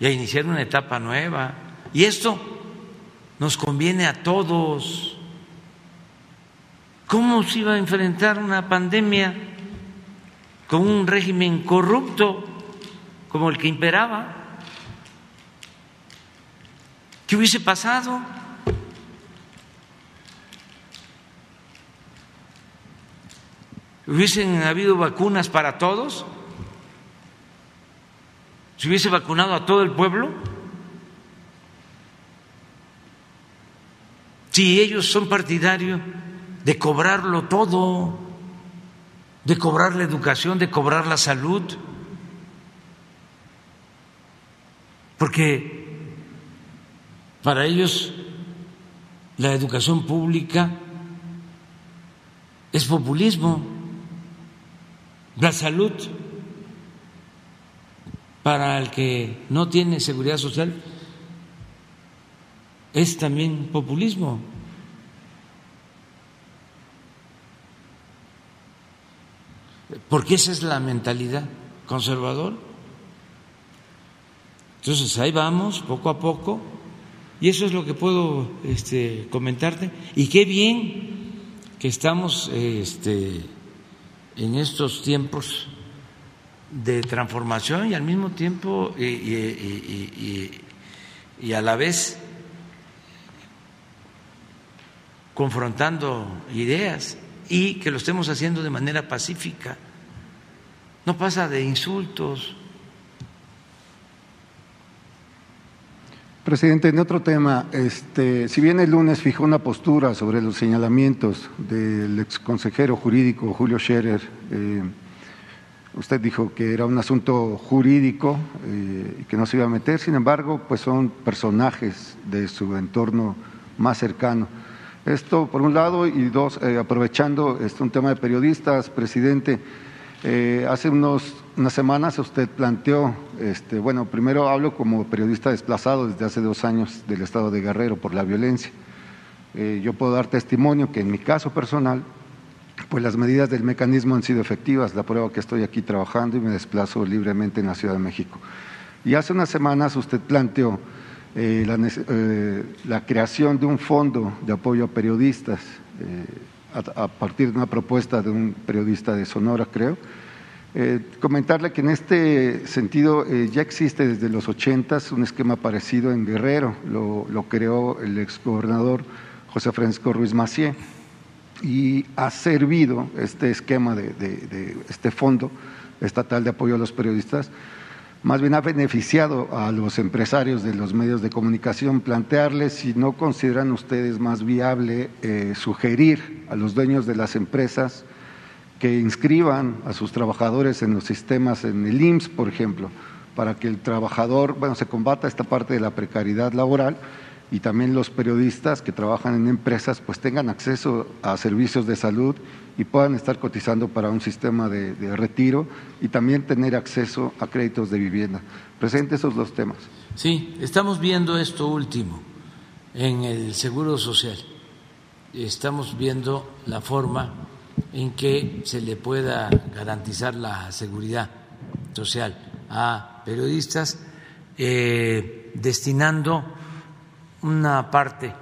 y a iniciar una etapa nueva. Y esto nos conviene a todos. ¿Cómo se iba a enfrentar una pandemia con un régimen corrupto? como el que imperaba. ¿Qué hubiese pasado? ¿Hubiesen habido vacunas para todos? ¿Se hubiese vacunado a todo el pueblo? Si ellos son partidarios de cobrarlo todo, de cobrar la educación, de cobrar la salud, porque para ellos la educación pública es populismo, la salud para el que no tiene seguridad social es también populismo. Porque esa es la mentalidad conservadora. Entonces ahí vamos, poco a poco, y eso es lo que puedo este, comentarte. Y qué bien que estamos este, en estos tiempos de transformación y al mismo tiempo y, y a la vez confrontando ideas y que lo estemos haciendo de manera pacífica. No pasa de insultos, Presidente, en otro tema, este, si bien el lunes fijó una postura sobre los señalamientos del exconsejero jurídico Julio Scherer, eh, usted dijo que era un asunto jurídico eh, y que no se iba a meter, sin embargo, pues son personajes de su entorno más cercano. Esto por un lado y dos, eh, aprovechando este, un tema de periodistas, presidente, eh, hace unos, unas semanas usted planteó, este, bueno, primero hablo como periodista desplazado desde hace dos años del estado de Guerrero por la violencia. Eh, yo puedo dar testimonio que en mi caso personal, pues las medidas del mecanismo han sido efectivas, la prueba que estoy aquí trabajando y me desplazo libremente en la Ciudad de México. Y hace unas semanas usted planteó eh, la, creación de un fondo de apoyo a periodistas a, partir de una propuesta de un periodista de Sonora, creo. Eh, comentarle que en este sentido eh, ya existe desde los ochentas un esquema parecido en Guerrero, lo, creó el exgobernador José Francisco Ruiz Macié y ha servido este esquema de este fondo estatal de apoyo a los periodistas. Más bien ha beneficiado a los empresarios de los medios de comunicación plantearles si no consideran ustedes más viable eh, sugerir a los dueños de las empresas que inscriban a sus trabajadores en los sistemas, en el IMSS, por ejemplo, para que el trabajador, bueno, se combata esta parte de la precariedad laboral y también los periodistas que trabajan en empresas pues tengan acceso a servicios de salud y puedan estar cotizando para un sistema de, retiro y también tener acceso a créditos de vivienda. Presente esos dos temas. Sí, estamos viendo esto último en el Seguro Social. Estamos viendo la forma en que se le pueda garantizar la seguridad social a periodistas, eh, destinando una parte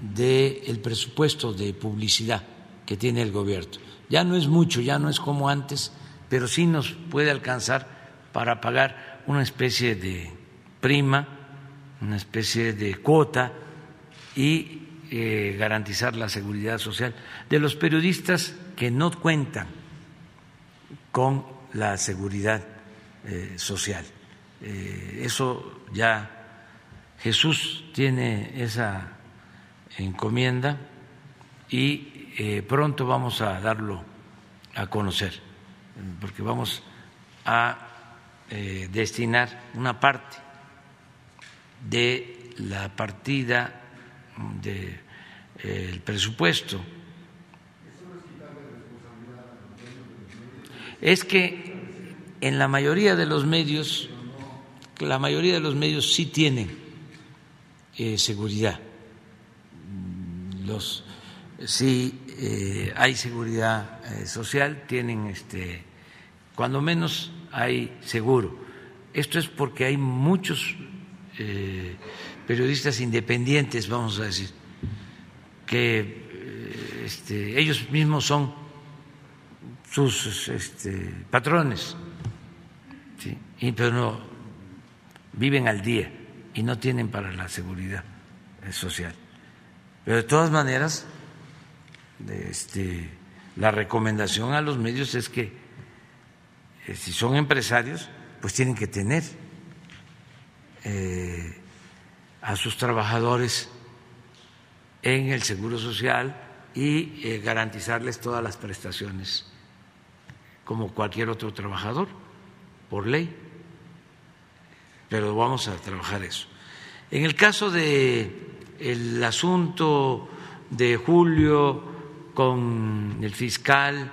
del presupuesto de publicidad que tiene el gobierno. Ya no es mucho, ya no es como antes, pero sí nos puede alcanzar para pagar una especie de prima, una especie de cuota y eh, garantizar la seguridad social de los periodistas que no cuentan con la seguridad eh, social. Eh, eso ya Jesús tiene esa encomienda y eh, pronto vamos a darlo a conocer, porque vamos a eh, destinar una parte de la partida del eh, presupuesto. Es que en la mayoría de los medios, la mayoría de los medios sí tienen seguridad. Los sí eh, hay seguridad eh, social, tienen este, cuando menos hay seguro. Esto es porque hay muchos eh, periodistas independientes, vamos a decir, que este, ellos mismos son sus este, patrones, y, pero no viven al día y no tienen para la seguridad social. Pero de todas maneras, este, la recomendación a los medios es que eh, si son empresarios, pues tienen que tener eh, a sus trabajadores en el Seguro Social y eh, garantizarles todas las prestaciones como cualquier otro trabajador, por ley. Pero vamos a trabajar eso. En el caso de el asunto de Julio con el fiscal.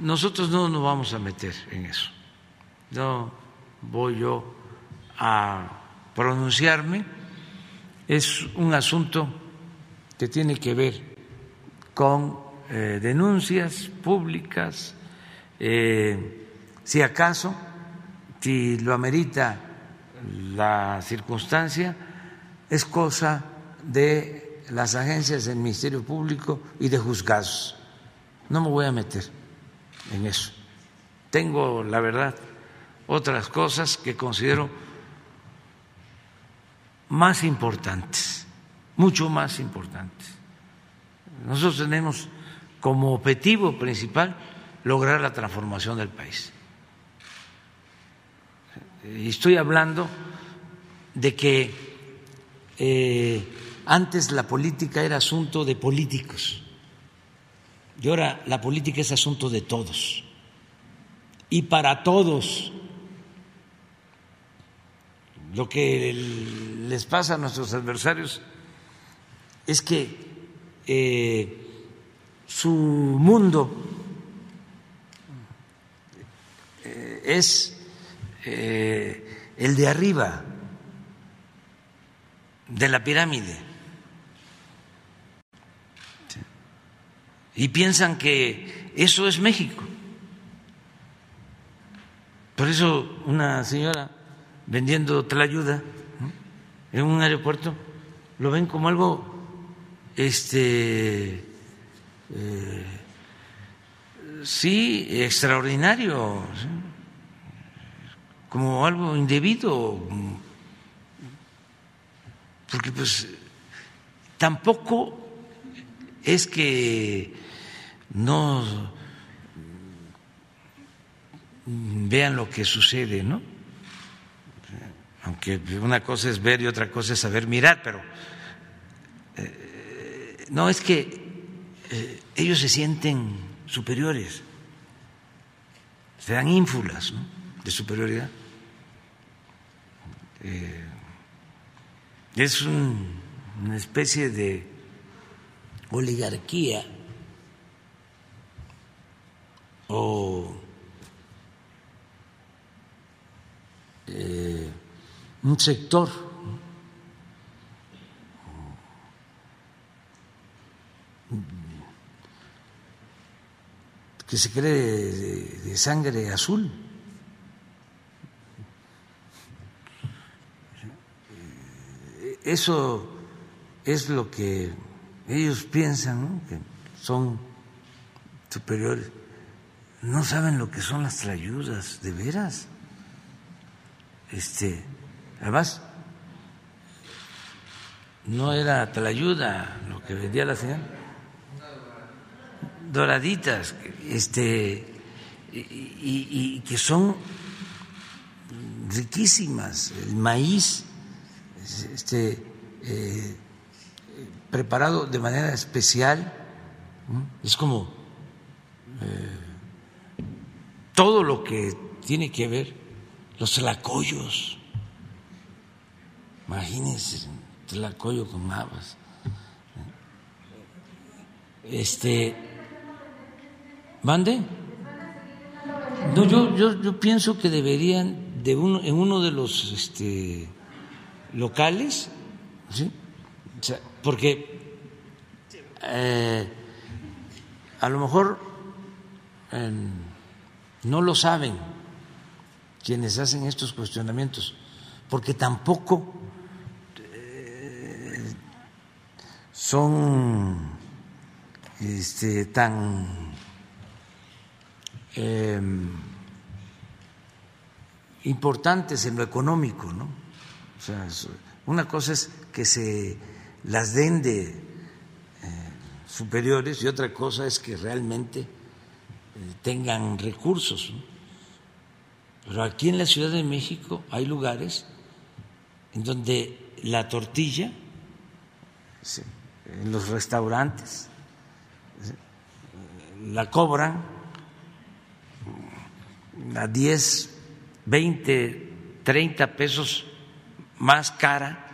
Nosotros no nos vamos a meter en eso. No voy yo a pronunciarme. Es un asunto que tiene que ver con eh, denuncias públicas, eh, si acaso, si lo amerita la circunstancia, es cosa de las agencias del Ministerio Público y de juzgados. No me voy a meter en eso. Tengo, la verdad, otras cosas que considero más importantes, mucho más importantes. Nosotros tenemos como objetivo principal lograr la transformación del país. Y estoy hablando de que eh, antes la política era asunto de políticos. Y ahora la política es asunto de todos. Y para todos. Lo que les pasa a nuestros adversarios es que eh, su mundo eh, es el de arriba de la pirámide. Y piensan que eso es México. Por eso una señora vendiendo tlayuda en un aeropuerto lo ven como algo este eh, sí extraordinario como algo indebido porque pues tampoco es que no vean lo que sucede, ¿no? Aunque una cosa es ver y otra cosa es saber mirar, pero eh, no es que eh, ellos se sienten superiores, se dan ínfulas de superioridad. Eh, es una especie de oligarquía o eh, un sector que se cree de, sangre azul. Eso es lo que ellos piensan, que son superiores. No saben lo que son las trayudas, de veras. Este, además, no era tlayuda lo que vendía la señora. Doraditas, este, y, que son riquísimas. El maíz, este, eh, preparado de manera especial, es como eh, todo lo que tiene que ver los tlacoyos. Imagínense, tlacoyo con habas. Este, ¿mande? No, yo, yo, yo pienso que deberían de uno, en uno de los este, locales, ¿sí? porque eh, a lo mejor eh, no lo saben quienes hacen estos cuestionamientos, porque tampoco eh, son este, tan em, importantes en lo económico, ¿no? Una cosa es que se las den de eh, superiores y otra cosa es que realmente eh, tengan recursos. Pero aquí en la Ciudad de México hay lugares en donde la tortilla, en los restaurantes, la cobran a 10, 20, 30 pesos más cara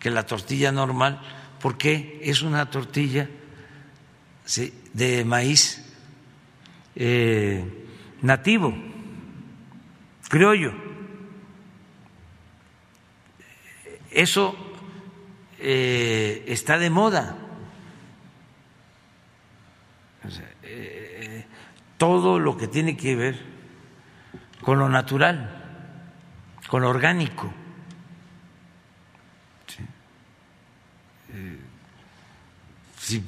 que la tortilla normal, porque es una tortilla de maíz eh, nativo criollo. Eso eh, está de moda. Eh, todo lo que tiene que ver con lo natural, con lo orgánico. Si,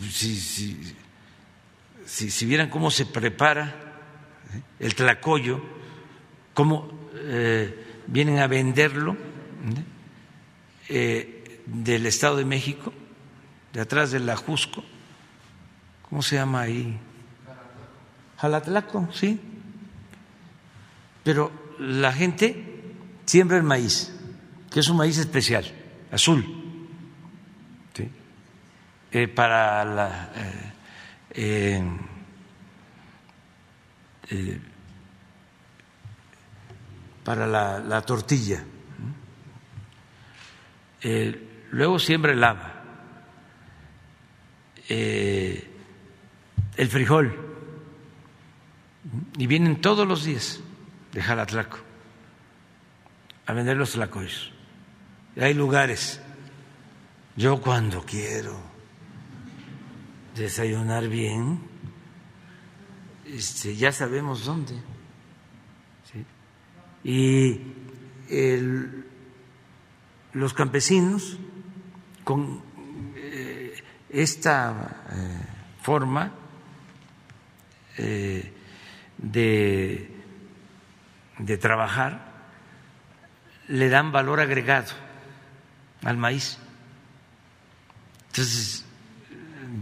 si, si, vieran cómo se prepara el tlacoyo, cómo eh, vienen a venderlo eh, del Estado de México, de atrás del Ajusco, ¿cómo se llama ahí? Jalatlaco, sí. Pero la gente siembra el maíz, que es un maíz especial, azul. Eh, para la para la, tortilla. Eh, luego siembra el eh, el frijol, y vienen todos los días de Jalatlaco a vender los tlacoyos. hay lugares, yo cuando quiero, desayunar bien, este, ya sabemos dónde. Y los campesinos, con eh, esta eh, forma eh, de, de trabajar, le dan valor agregado al maíz. Entonces,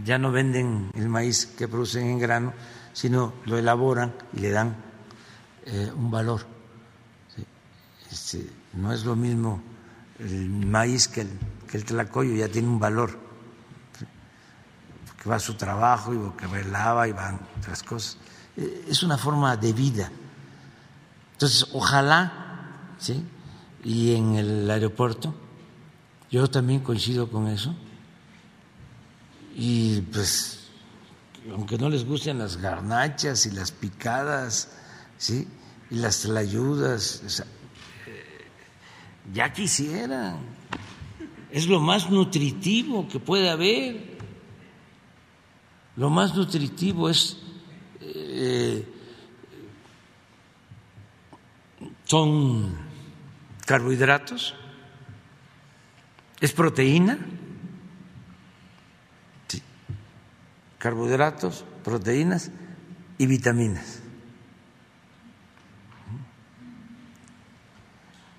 ya no venden el maíz que producen en grano, sino lo elaboran y le dan eh, un valor. Este, no es lo mismo el maíz que el, que el tlacoyo, ya tiene un valor, que va a su trabajo y que lava y van otras cosas. Eh, es una forma de vida. Entonces, ojalá, ¿sí? Y en el aeropuerto, yo también coincido con eso, y pues, aunque no les gusten las garnachas y las picadas, ¿sí? Y las tlayudas, eh, ya quisieran. Es lo más nutritivo que puede haber. Lo más nutritivo es eh, son carbohidratos, es proteína carbohidratos, proteínas y vitaminas.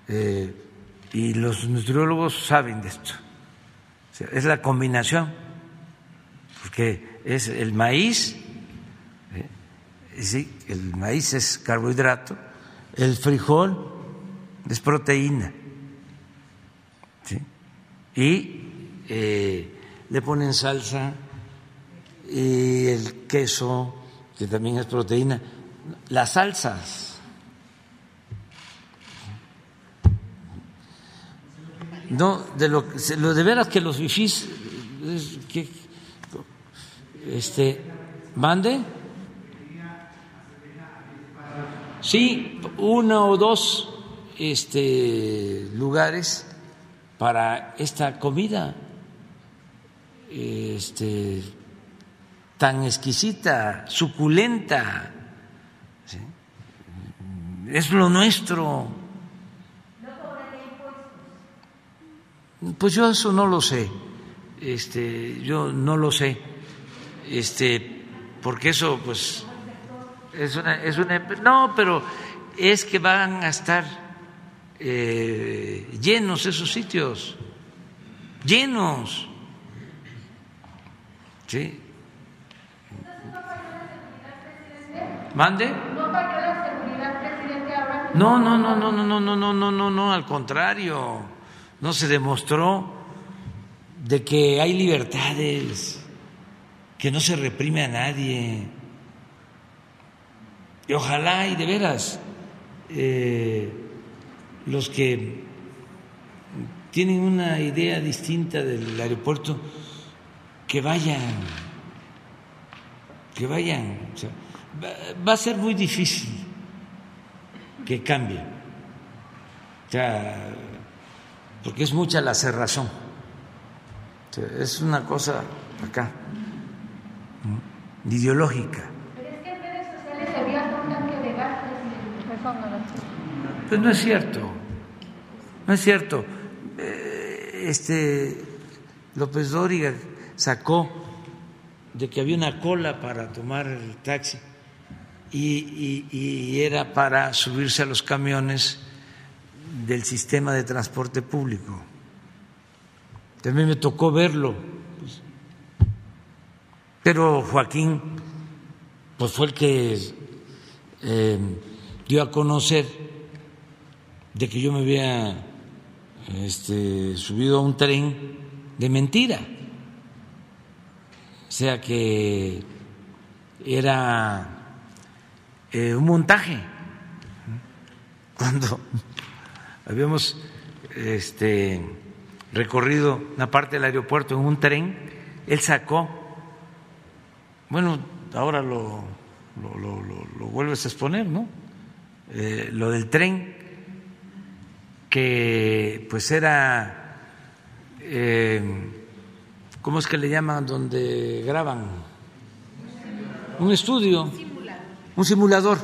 Eh, y los nutriólogos saben de esto. es la combinación, porque es el maíz, eh, sí, el maíz es carbohidrato, el frijol es proteína, y eh, le ponen salsa y el queso, que también es proteína, las salsas. No, de lo, lo de veras que los fifís, que, este, mande. Sí, uno o dos este, lugares para esta comida. Este, tan exquisita, suculenta. Es lo nuestro. Pues yo eso no lo sé. Este, yo no lo sé. Este, porque eso pues es una, es una no, pero es que van a estar eh, llenos esos sitios, llenos. ¿Sí? ¿Mande? No, no, no, no, no, no, no, no, no, no, no, al contrario, no se demostró de que hay libertades, que no se reprime a nadie. Y ojalá y de veras eh, los que tienen una idea distinta del aeropuerto, que vayan, que vayan. O sea, va a ser muy difícil que cambie, porque es mucha la cerrazón. es una cosa acá, ideológica. Pero es que en redes sociales se vio un tanque de gas, Pues no es cierto, no es cierto. Eh, este López Dóriga sacó de que había una cola para tomar el taxi y, era para subirse a los camiones del sistema de transporte público. También me tocó verlo. Pero Joaquín pues fue el que eh, dio a conocer de que yo me había este, subido a un tren de mentira. O sea que era eh, un montaje. Cuando habíamos este, recorrido una parte del aeropuerto en un tren, él sacó, bueno, ahora lo, lo, vuelves a exponer, ¿no? Eh, lo del tren, que pues era eh, ¿cómo es que le llaman donde graban? Un estudio, un simulador.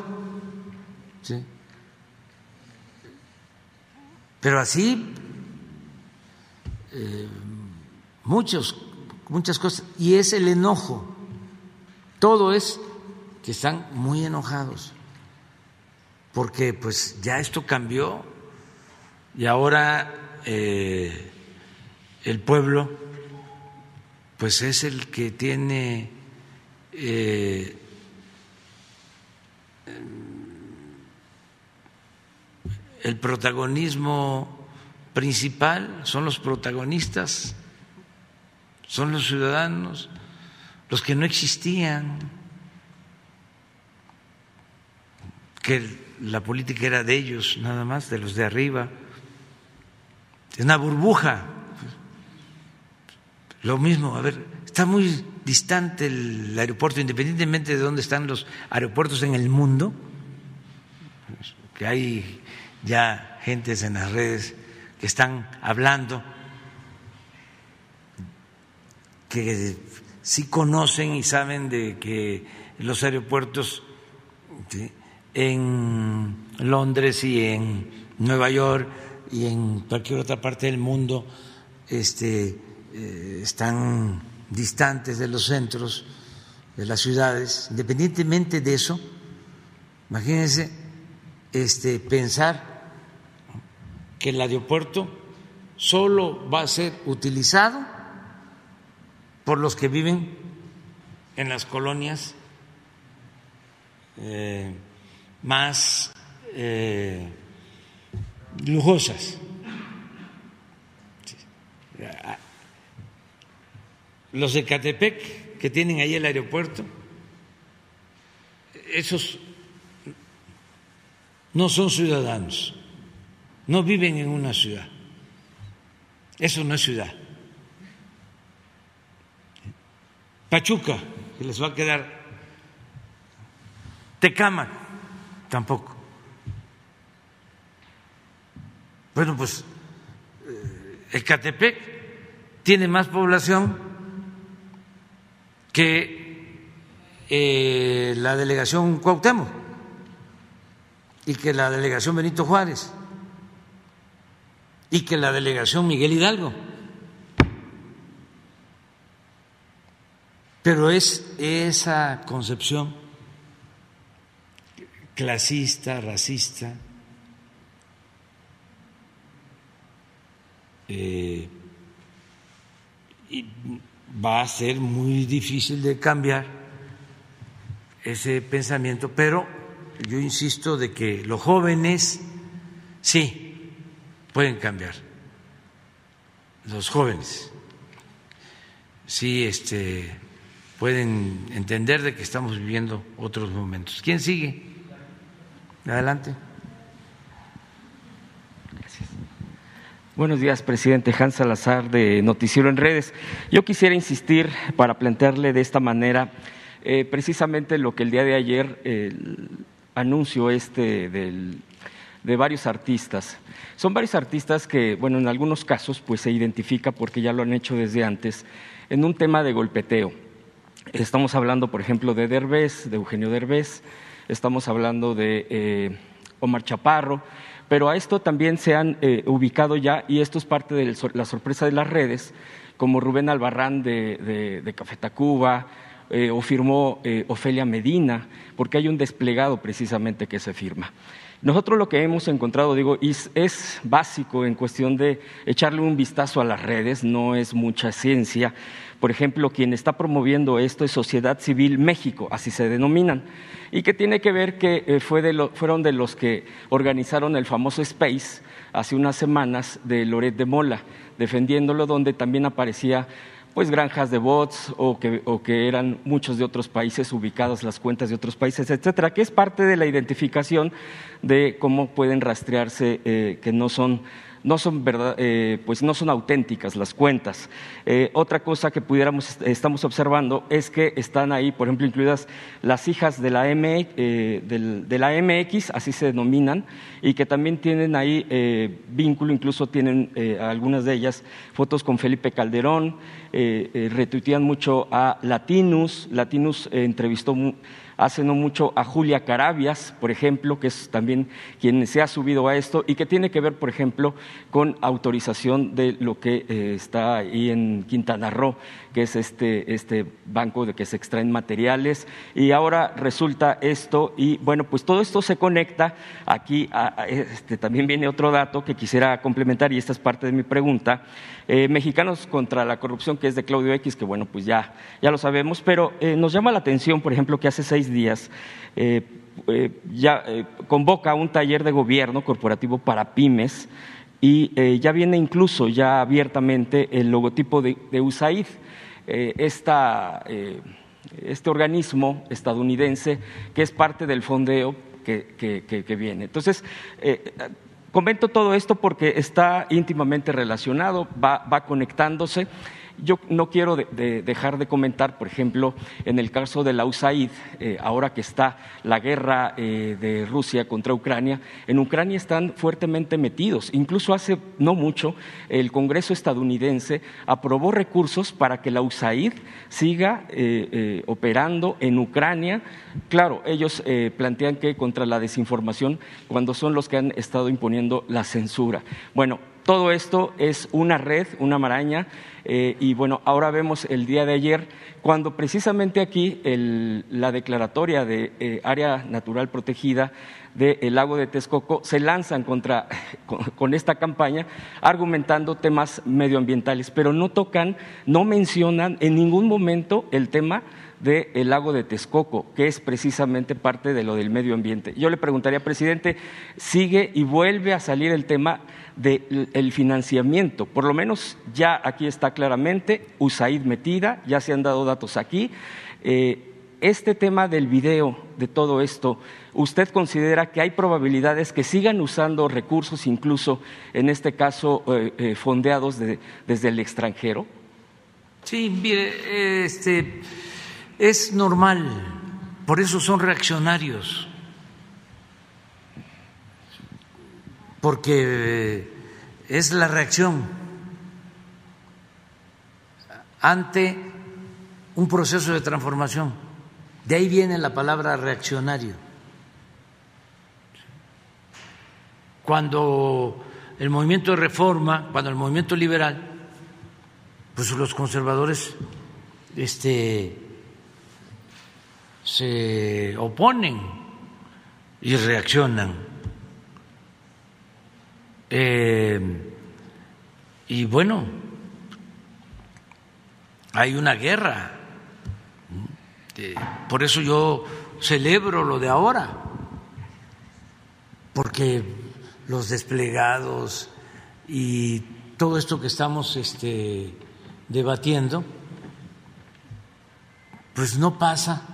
¿sí? Pero así, eh, muchos, muchas cosas. Y es el enojo. Todo es que están muy enojados. Porque pues ya esto cambió y ahora eh, el pueblo pues es el que tiene eh, el protagonismo principal, son los protagonistas, son los ciudadanos, los que no existían, que la política era de ellos nada más, de los de arriba, es una burbuja. Lo mismo, a ver, está muy distante el aeropuerto, independientemente de dónde están los aeropuertos en el mundo, que hay ya gentes en las redes que están hablando, que sí conocen y saben de que los aeropuertos en Londres y en Nueva York y en cualquier otra parte del mundo este, eh, están distantes de los centros de las ciudades, independientemente de eso, imagínense este, pensar que el aeropuerto solo va a ser utilizado por los que viven en las colonias eh, más eh, lujosas. Los de Catepec, que tienen ahí el aeropuerto, esos no son ciudadanos, no viven en una ciudad. Eso no es ciudad. Pachuca, que les va a quedar Tecama, tampoco. Bueno, pues el eh, Catepec tiene más población que eh, la delegación Cuauhtémoc y que la delegación Benito Juárez y que la delegación Miguel Hidalgo. Pero es esa concepción clasista, racista, eh, y va a ser muy difícil de cambiar ese pensamiento, pero yo insisto de que los jóvenes sí pueden cambiar, los jóvenes sí este, pueden entender de que estamos viviendo otros momentos. ¿Quién sigue? Adelante. Buenos días, presidente Hans Salazar de Noticiero en Redes. Yo quisiera insistir para plantearle de esta manera eh, precisamente lo que el día de ayer anuncio este del, de varios artistas. Son varios artistas que, bueno, en algunos casos pues se identifica porque ya lo han hecho desde antes en un tema de golpeteo. Estamos hablando, por ejemplo, de Derbez, de Eugenio Derbez, estamos hablando de eh, Omar Chaparro, pero a esto también se han eh, ubicado ya, y esto es parte de la sorpresa de las redes, como Rubén Albarrán de, de, Café Tacuba, eh, o firmó Ofelia Medina, porque hay un desplegado precisamente que se firma. Nosotros lo que hemos encontrado, digo, es, básico en cuestión de echarle un vistazo a las redes, no es mucha ciencia. Por ejemplo, quien está promoviendo esto es Sociedad Civil México, así se denominan y que tiene que ver que eh, fueron de los que organizaron el famoso Space hace unas semanas de Loret de Mola, defendiéndolo, donde también aparecía pues granjas de bots o que, eran muchos de otros países ubicados las cuentas de otros países, etcétera, que es parte de la identificación de cómo pueden rastrearse eh, que no son no son, verdad, eh, pues no son auténticas las cuentas. Eh, otra cosa que pudiéramos, estamos observando es que están ahí, por ejemplo, incluidas las hijas de la, M, eh, de la MX, así se denominan, y que también tienen ahí vínculo, incluso tienen algunas de ellas fotos con Felipe Calderón, retuitean mucho a Latinus, Latinus entrevistó hace no mucho a Julia Carabias, por ejemplo, que es también quien se ha subido a esto y que tiene que ver, por ejemplo, con autorización de lo que eh, está ahí en Quintana Roo, que es este, este banco de que se extraen materiales. Y ahora resulta esto, y bueno, pues todo esto se conecta. Aquí este, también viene otro dato que quisiera complementar, y esta es parte de mi pregunta. Eh, Mexicanos contra la corrupción, que es de Claudio X, que bueno, pues ya, ya lo sabemos, pero eh, nos llama la atención, por ejemplo, que hace seis días eh, ya convoca un taller de gobierno corporativo para pymes y ya viene incluso ya abiertamente el logotipo de, USAID, esta, este organismo estadounidense que es parte del fondeo que, viene. Entonces, Comento todo esto porque está íntimamente relacionado, va conectándose. Yo no quiero dejar de comentar, por ejemplo, en el caso de la USAID, eh, ahora que está la guerra eh, de Rusia contra Ucrania, en Ucrania están fuertemente metidos. Incluso hace no mucho el Congreso estadounidense aprobó recursos para que la USAID siga eh, operando en Ucrania. Claro, ellos plantean que contra la desinformación cuando son los que han estado imponiendo la censura. Bueno, todo esto es una red, una maraña, eh, y bueno, ahora vemos el día de ayer, cuando precisamente aquí la declaratoria de eh, área natural protegida del lago de Texcoco se lanzan contra, con, esta campaña argumentando temas medioambientales, pero no tocan, no mencionan en ningún momento el tema del lago de Texcoco, que es precisamente parte de lo del medio ambiente. Yo le preguntaría, presidente, ¿sigue y vuelve a salir el tema del financiamiento. Por lo menos ya aquí está claramente USAID metida, ya se han dado datos aquí. Eh, este tema del video, de todo esto, ¿usted considera que hay probabilidades que sigan usando recursos, incluso en este caso eh, eh, fondeados desde el extranjero? Sí, mire, este, es normal, por eso son reaccionarios porque es la reacción ante un proceso de transformación. De ahí viene la palabra reaccionario. Cuando el movimiento de reforma, cuando el movimiento liberal, pues los conservadores este, se oponen y reaccionan eh, y bueno, hay una guerra. Eh, por eso yo celebro lo de ahora, porque los desplegados y todo esto que estamos este, debatiendo, pues no pasa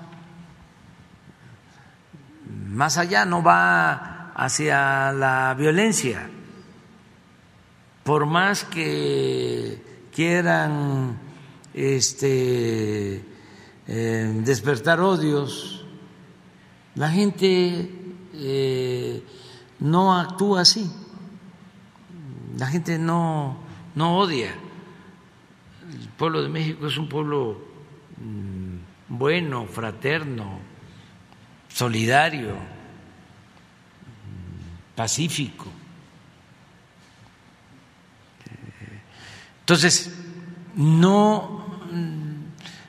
más allá, no va hacia la violencia por más que quieran este, eh, despertar odios, la gente eh, no actúa así, la gente no, no odia. El pueblo de México es un pueblo mm, bueno, fraterno, solidario, pacífico. Entonces, no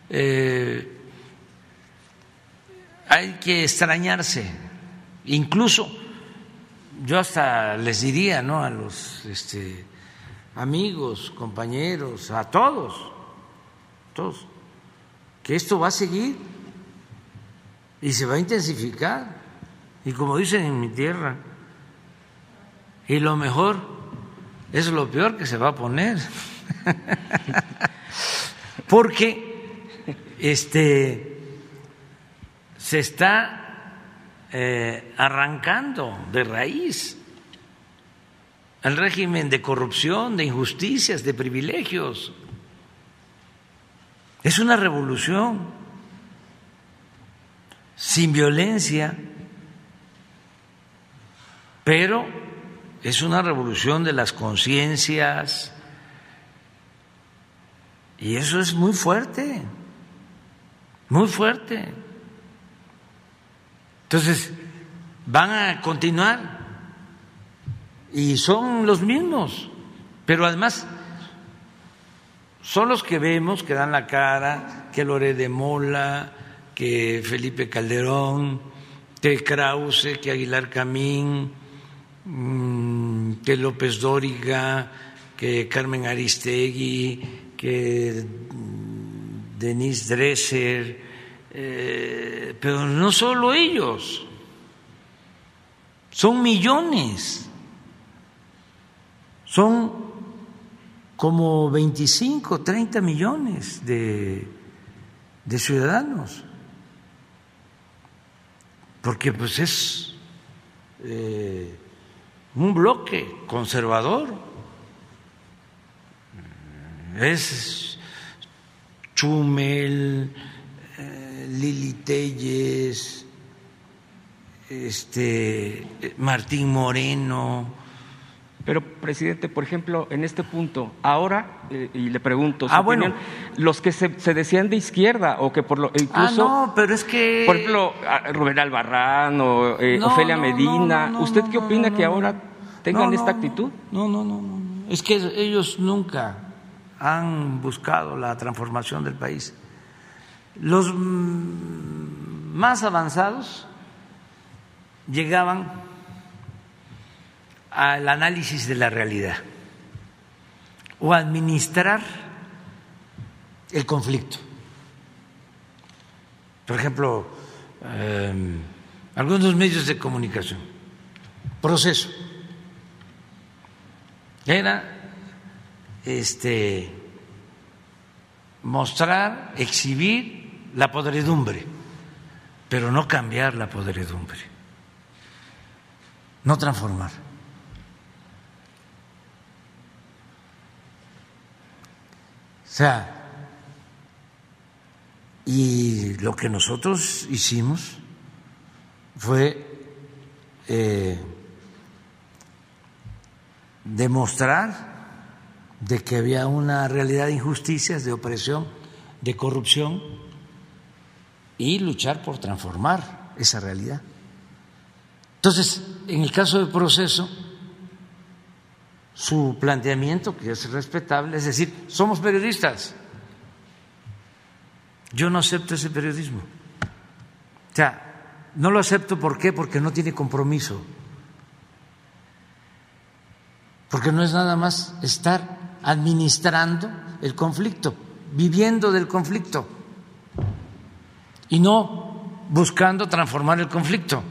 eh, hay que extrañarse, incluso yo hasta les diría, ¿no? A los este, amigos, compañeros, a todos, todos, que esto va a seguir y se va a intensificar. Y como dicen en mi tierra, y lo mejor es lo peor que se va a poner. Porque este se está eh, arrancando de raíz al régimen de corrupción, de injusticias, de privilegios. Es una revolución sin violencia, pero es una revolución de las conciencias. Y eso es muy fuerte, muy fuerte. Entonces, van a continuar. Y son los mismos, pero además son los que vemos que dan la cara, que Lore de Mola, que Felipe Calderón, que Krause, que Aguilar Camín, mm, que López Dóriga, que Carmen Aristegui, que mm, Denise Dresser, eh, pero no solo ellos, son millones, son como 25, 30 millones de, de ciudadanos, porque pues es eh, un bloque conservador, es Chumel, eh, Lili Telles, este, Martín Moreno. Pero, presidente, por ejemplo, en este punto, ahora, eh, y le pregunto, ah, bueno. los que se, decían de izquierda o que por lo incluso. Ah, no, pero es que. Por ejemplo, Rubén Albarrán o eh, Ofelia Medina, ¿usted qué opina que ahora tengan esta actitud? No, no, no, no. Es que ellos nunca han buscado la transformación del país. Los más avanzados llegaban al análisis de la realidad o administrar el conflicto. Por ejemplo, em, algunos medios de comunicación, proceso. Era este mostrar, exhibir la podredumbre, pero no cambiar la podredumbre no transformar. Sea, y lo que nosotros hicimos fue eh, demostrar de que había una realidad de injusticias, de opresión, de corrupción y luchar por transformar esa realidad. Entonces, en el caso del proceso, su planteamiento, que es respetable, es decir, somos periodistas. Yo no acepto ese periodismo. O sea, no lo acepto ¿por qué? Porque no tiene compromiso. Porque no es nada más estar administrando el conflicto, viviendo del conflicto y no buscando transformar el conflicto.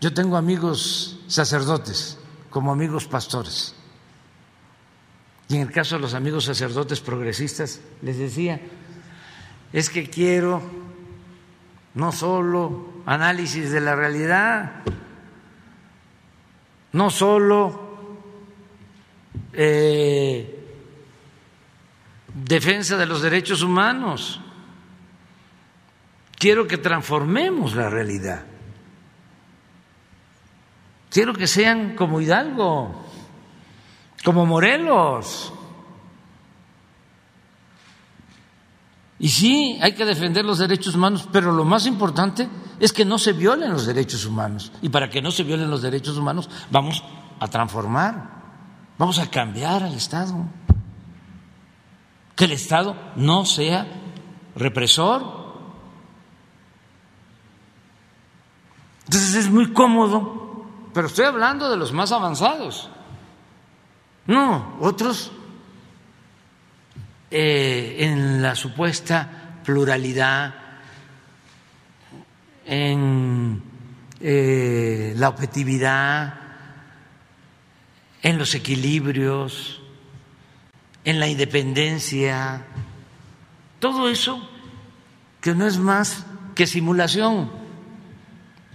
Yo tengo amigos sacerdotes como amigos pastores. Y en el caso de los amigos sacerdotes progresistas, les decía, es que quiero no solo análisis de la realidad, no solo eh, defensa de los derechos humanos, quiero que transformemos la realidad. Quiero que sean como Hidalgo, como Morelos. Y sí, hay que defender los derechos humanos, pero lo más importante es que no se violen los derechos humanos. Y para que no se violen los derechos humanos, vamos a transformar, vamos a cambiar al Estado. Que el Estado no sea represor. Entonces es muy cómodo pero estoy hablando de los más avanzados. No, otros eh, en la supuesta pluralidad, en eh, la objetividad, en los equilibrios, en la independencia, todo eso que no es más que simulación,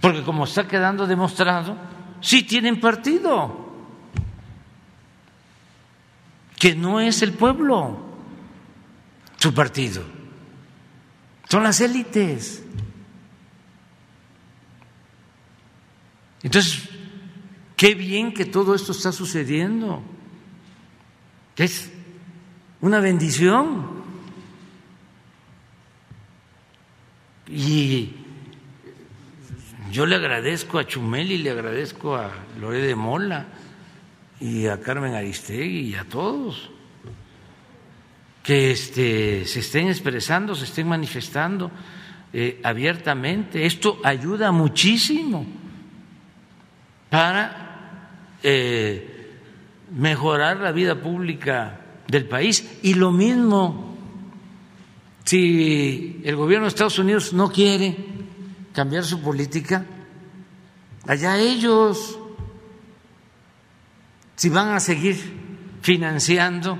porque como está quedando demostrado, sí tienen partido. que no es el pueblo su partido, son las élites. Entonces, qué bien que todo esto está sucediendo. Es una bendición. Y yo le agradezco a Chumeli, le agradezco a Lore de Mola y a Carmen Aristegui y a todos que este, se estén expresando, se estén manifestando eh, abiertamente. Esto ayuda muchísimo para eh, mejorar la vida pública del país. Y lo mismo, si el gobierno de Estados Unidos no quiere cambiar su política, allá ellos, si van a seguir financiando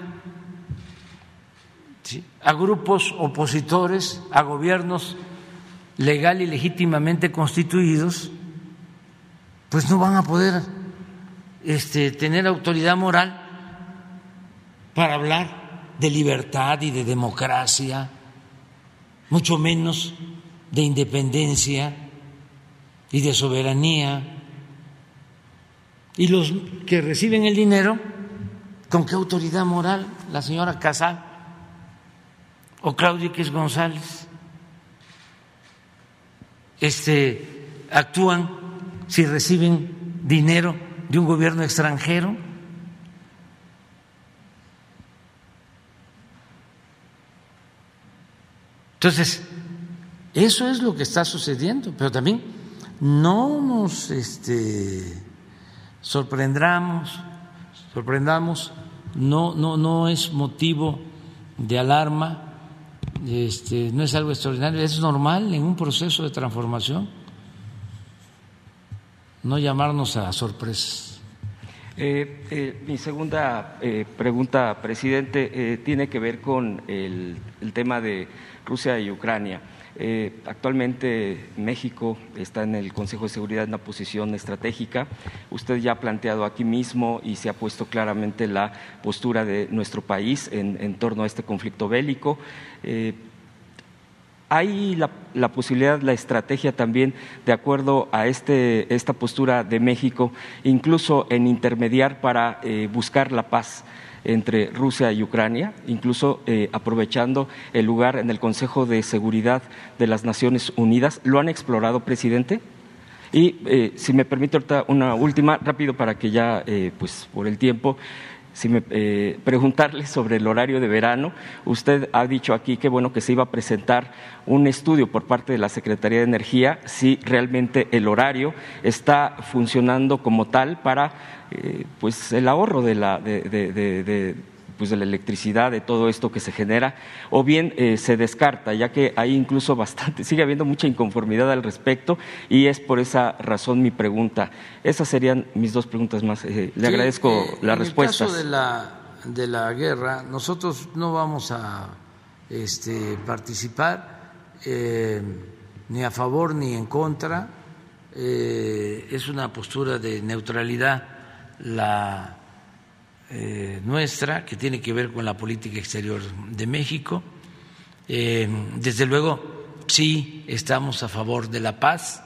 a grupos opositores a gobiernos legal y legítimamente constituidos, pues no van a poder este, tener autoridad moral para hablar de libertad y de democracia, mucho menos de independencia y de soberanía. Y los que reciben el dinero, ¿con qué autoridad moral? La señora Casal o Claudio X González este, actúan si reciben dinero de un gobierno extranjero. Entonces, eso es lo que está sucediendo, pero también no nos este, sorprendamos, sorprendamos, no, no, no es motivo de alarma este, no es algo extraordinario, es normal en un proceso de transformación. No llamarnos a sorpresas. Eh, eh, mi segunda eh, pregunta, presidente, tiene que ver con el tema de Rusia y Ucrania. Eh, actualmente México está en el Consejo de Seguridad en una posición estratégica. Usted ya ha planteado aquí mismo y se ha puesto claramente la postura de nuestro país en, torno a este conflicto bélico. Eh, hay la, posibilidad, la estrategia también, de acuerdo a este, esta postura de México, incluso en intermediar para eh, buscar la paz entre Rusia y Ucrania, incluso eh, aprovechando el lugar en el Consejo de Seguridad de las Naciones Unidas. ¿Lo han explorado, presidente? Y eh, si me permite una última, rápido para que ya, eh, pues por el tiempo, si me, preguntarle sobre el horario de verano. Usted ha dicho aquí que bueno que se iba a presentar un estudio por parte de la Secretaría de Energía si realmente el horario está funcionando como tal para eh, pues el ahorro de la, de, pues de la electricidad, de todo esto que se genera, o bien eh, se descarta, ya que hay incluso bastante, sigue habiendo mucha inconformidad al respecto y es por esa razón mi pregunta. Esas serían mis dos preguntas más. Eh, le agradezco la respuesta. En el caso de la, de la guerra, nosotros no vamos a este, participar ni a favor ni en contra. es una postura de neutralidad la eh, nuestra, que tiene que ver con la política exterior de México. Eh, desde luego, sí estamos a favor de la paz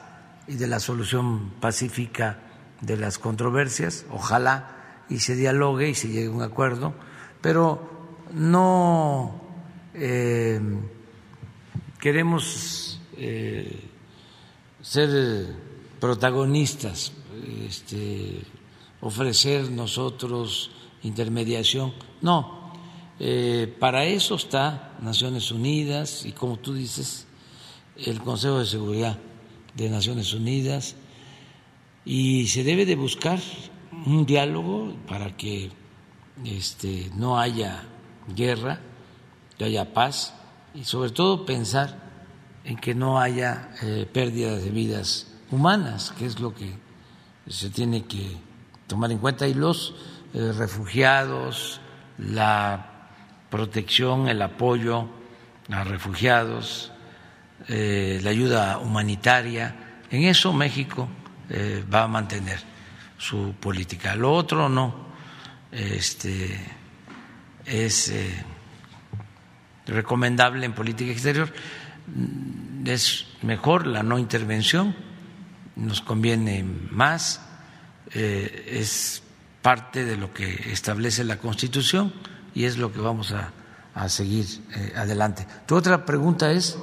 y de la solución pacífica de las controversias. Ojalá y se dialogue y se llegue a un acuerdo, pero no eh, queremos ser protagonistas. Este, ofrecer nosotros intermediación. No, eh, para eso está Naciones Unidas y como tú dices, el Consejo de Seguridad de Naciones Unidas y se debe de buscar un diálogo para que este, no haya guerra, que haya paz y sobre todo pensar en que no haya eh, pérdidas de vidas humanas, que es lo que se tiene que tomar en cuenta y los eh, refugiados, la protección, el apoyo a refugiados, eh, la ayuda humanitaria. En eso México eh, va a mantener su política. Lo otro no. Este, es recomendable en política exterior. Es mejor la no intervención, nos conviene más, es parte de lo que establece la Constitución y es lo que vamos a, seguir eh, adelante. Tu otra pregunta es.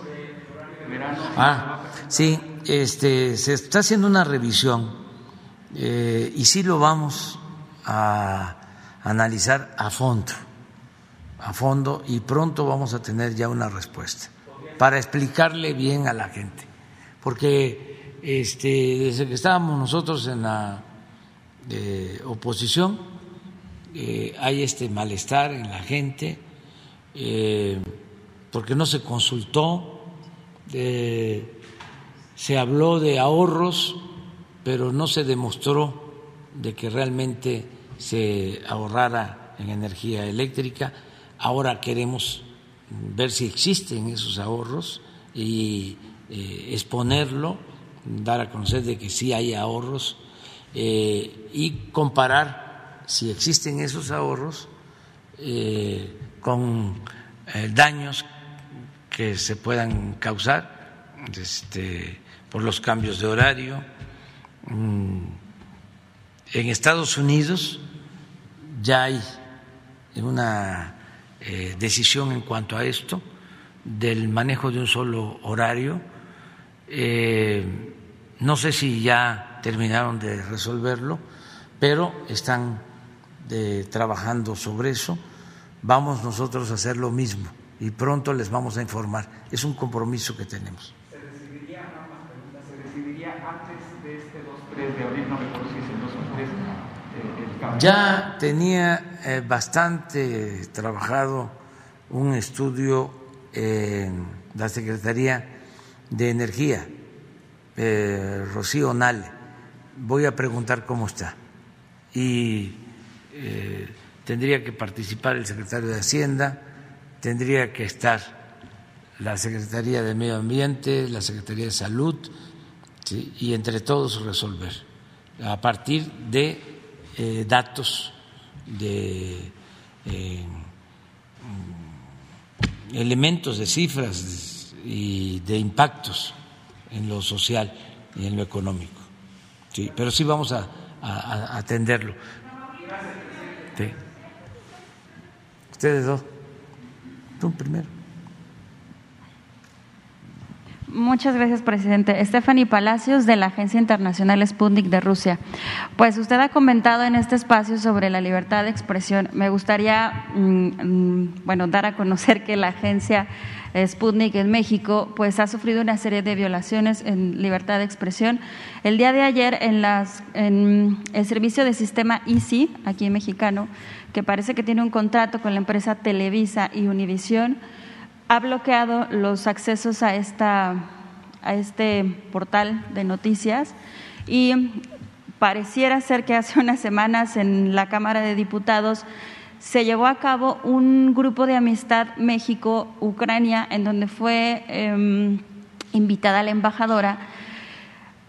Ah, sí, este, se está haciendo una revisión eh, y sí lo vamos a analizar a fondo, a fondo y pronto vamos a tener ya una respuesta para explicarle bien a la gente, porque este, desde que estábamos nosotros en la de oposición, eh, hay este malestar en la gente, eh, porque no se consultó, eh, se habló de ahorros, pero no se demostró de que realmente se ahorrara en energía eléctrica. Ahora queremos ver si existen esos ahorros y exponerlo, dar a conocer de que sí hay ahorros eh, y comparar si existen esos ahorros eh, con eh, daños que se puedan causar este, por los cambios de horario. Mm, en Estados Unidos ya hay una decisión en cuanto a esto del manejo de un solo horario. no sé si ya terminaron de resolverlo, pero están eh, trabajando sobre eso. Vamos nosotros a hacer lo mismo y pronto les vamos a informar. Es un compromiso que tenemos. ¿Se decidiría, ¿se decidiría antes de este 2-3 de abril? No recuerdo si es el 2 o 3. Eh. Ya tenía eh, bastante trabajado un estudio en la Secretaría de Energía, Rocío Nale voy a preguntar cómo está. Y eh, tendría que participar el secretario de Hacienda, tendría que estar la Secretaría de Medio Ambiente, la Secretaría de Salud, y entre todos resolver a partir de eh, datos de eh, elementos, de cifras y de impactos en lo social y en lo económico. Sí, pero sí vamos a, atenderlo. Ustedes dos. Tú primero. Muchas gracias, presidente. Stephanie Palacios, de la Agencia Internacional Sputnik de Rusia. Pues usted ha comentado en este espacio sobre la libertad de expresión. Me gustaría, mm, mm, bueno, dar a conocer que la agencia Sputnik en México, pues ha sufrido una serie de violaciones en libertad de expresión. El día de ayer, en, las, en el servicio de sistema Easy, aquí en mexicano, que parece que tiene un contrato con la empresa Televisa y Univisión, ha bloqueado los accesos a, esta, a este portal de noticias y pareciera ser que hace unas semanas en la Cámara de Diputados se llevó a cabo un grupo de amistad México-Ucrania en donde fue em, invitada la embajadora.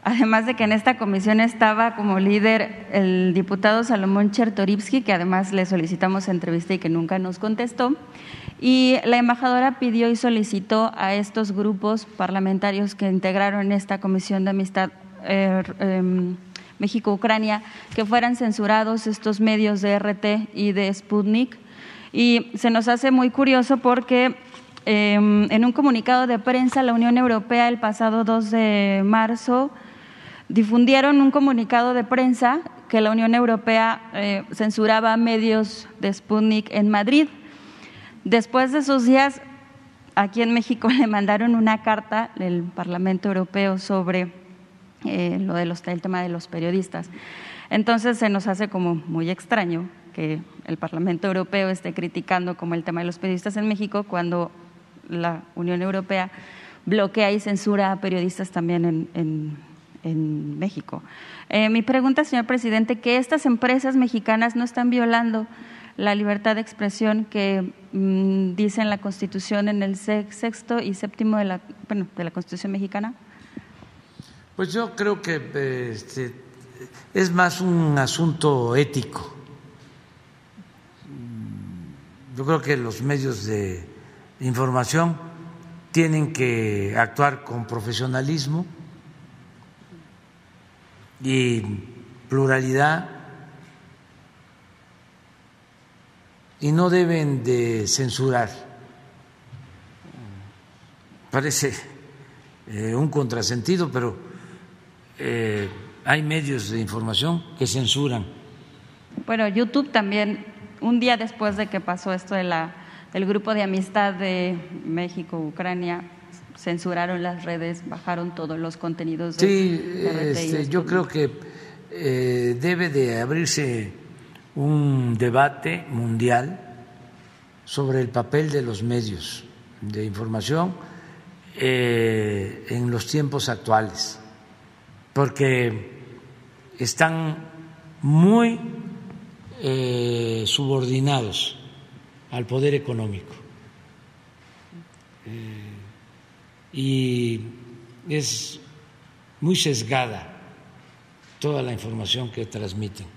Además de que en esta comisión estaba como líder el diputado Salomón Chertorivsky, que además le solicitamos entrevista y que nunca nos contestó. Y la embajadora pidió y solicitó a estos grupos parlamentarios que integraron esta comisión de amistad eh, em, México-Ucrania, que fueran censurados estos medios de RT y de Sputnik. Y se nos hace muy curioso porque em, en un comunicado de prensa, la Unión Europea el pasado 2 de marzo difundieron un comunicado de prensa que la Unión Europea eh, censuraba medios de Sputnik en Madrid. Después de esos días, aquí en México le mandaron una carta del Parlamento Europeo sobre eh, lo de los, el tema de los periodistas. Entonces se nos hace como muy extraño que el Parlamento Europeo esté criticando como el tema de los periodistas en México cuando la Unión Europea bloquea y censura a periodistas también en, en, México. Eh, mi pregunta, señor presidente, que estas empresas mexicanas no están violando la libertad de expresión que mm, dice en la Constitución en el sexto y séptimo de la, bueno, de la Constitución mexicana. Pues yo creo que este, es más un asunto ético yo creo que los medios de información tienen que actuar con profesionalismo y pluralidad y no deben de censurar. Parece eh, un contrasentido, pero eh, hay medios de información que censuran. Bueno, YouTube también, un día después de que pasó esto de la, del grupo de amistad de México-Ucrania, censuraron las redes, bajaron todos los contenidos. De sí, este, yo creo que eh, debe de abrirse un debate mundial sobre el papel de los medios de información eh, en los tiempos actuales, porque están muy eh, subordinados al poder económico eh, y es muy sesgada toda la información que transmiten.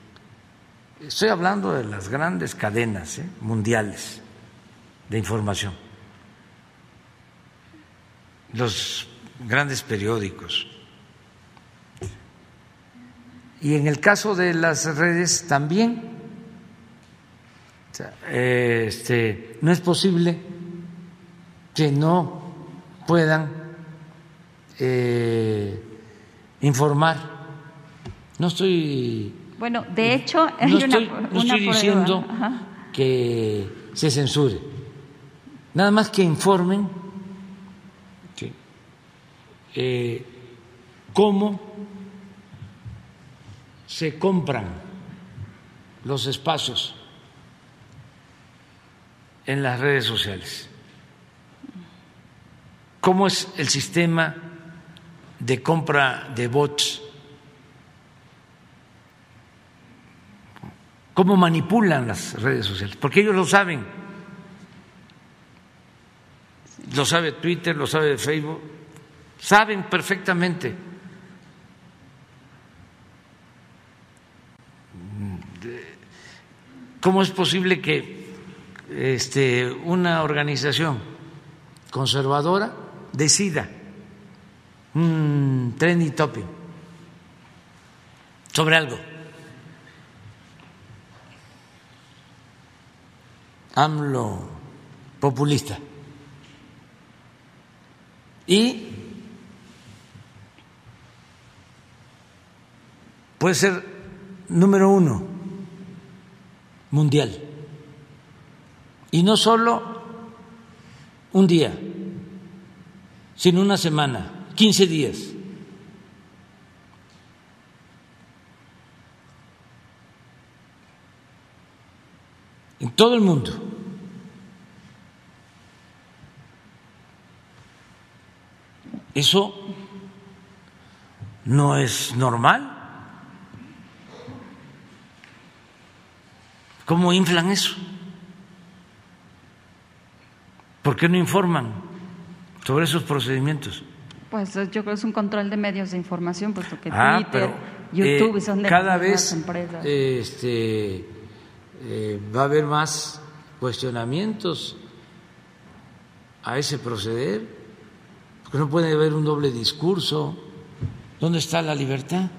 Estoy hablando de las grandes cadenas ¿eh? mundiales de información, los grandes periódicos. Y en el caso de las redes también, este, no es posible que no puedan eh, informar. No estoy bueno, de hecho, no estoy, diciendo que se censure, nada más que informen eh, cómo se compran los espacios en las redes sociales, cómo es el sistema de compra de bots cómo manipulan las redes sociales, porque ellos lo saben. Lo sabe Twitter, lo sabe Facebook, saben perfectamente. ¿Cómo es posible que este, una organización conservadora decida un trending topic sobre algo? AMLO populista. Y puede ser número uno mundial. Y no solo un día, sino una semana, 15 días. En todo el mundo. Eso no es normal. ¿Cómo inflan eso? ¿Por qué no informan sobre esos procedimientos? Pues yo creo que es un control de medios de información, puesto que ah, Twitter, YouTube eh, son de cada vez empresas. Este, eh, va a haber más cuestionamientos a ese proceder que no puede haber un doble discurso. ¿Dónde está la libertad?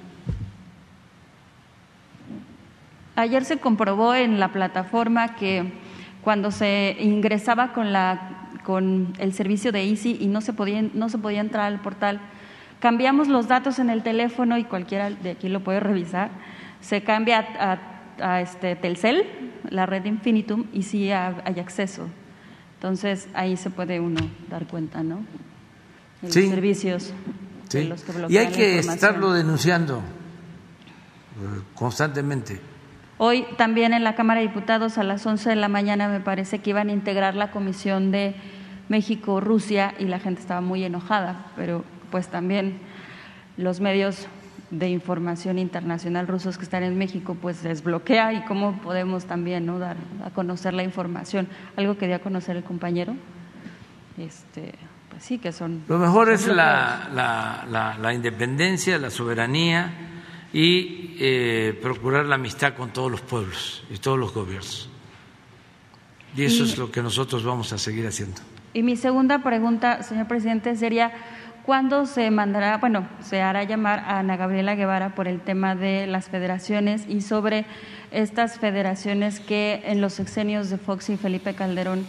Ayer se comprobó en la plataforma que cuando se ingresaba con, la, con el servicio de Easy y no se, podía, no se podía entrar al portal, cambiamos los datos en el teléfono y cualquiera de aquí lo puede revisar. Se cambia a, este Telcel, la red Infinitum, y sí hay acceso. Entonces ahí se puede uno dar cuenta, ¿no? los servicios los que Y hay que estarlo denunciando eh, constantemente. Hoy también en la Cámara de Diputados a las 11 de la mañana me parece que iban a integrar la comisión de México-Rusia y la gente estaba muy enojada, pero pues también los medios de información internacional rusos que están en México pues desbloquea y cómo podemos también ¿no? dar a conocer la información. Algo que dio a conocer el compañero. Este, sí que son. Lo mejor es la, la, independencia, la soberanía y eh, procurar la amistad con todos los pueblos y todos los gobiernos. Y eso es lo que nosotros vamos a seguir haciendo. Y mi segunda pregunta, señor presidente, sería, ¿cuándo se mandará, bueno, se hará llamar a Ana Gabriela Guevara por el tema de las federaciones y sobre estas federaciones que en los sexenios de Fox y Felipe Calderón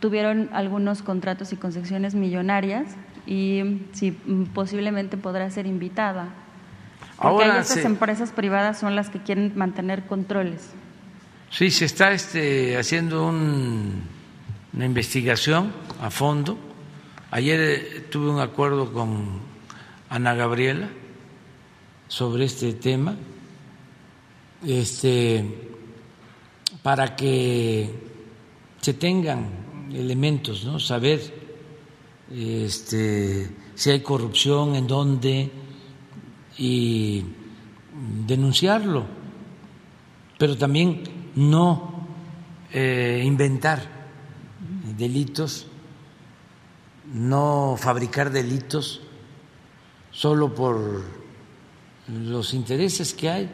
tuvieron algunos contratos y concesiones millonarias y si posiblemente podrá ser invitada? Porque Ahora estas se- empresas privadas son las que quieren mantener controles. Sí, se está este, haciendo un- una investigación a fondo. Ayer eh, tuve un acuerdo con Ana Gabriela sobre este tema, este, para que se tengan elementos, ¿no? Saber este, si hay corrupción, en dónde y denunciarlo pero también no eh, inventar delitos, no fabricar delitos solo por los intereses que hay.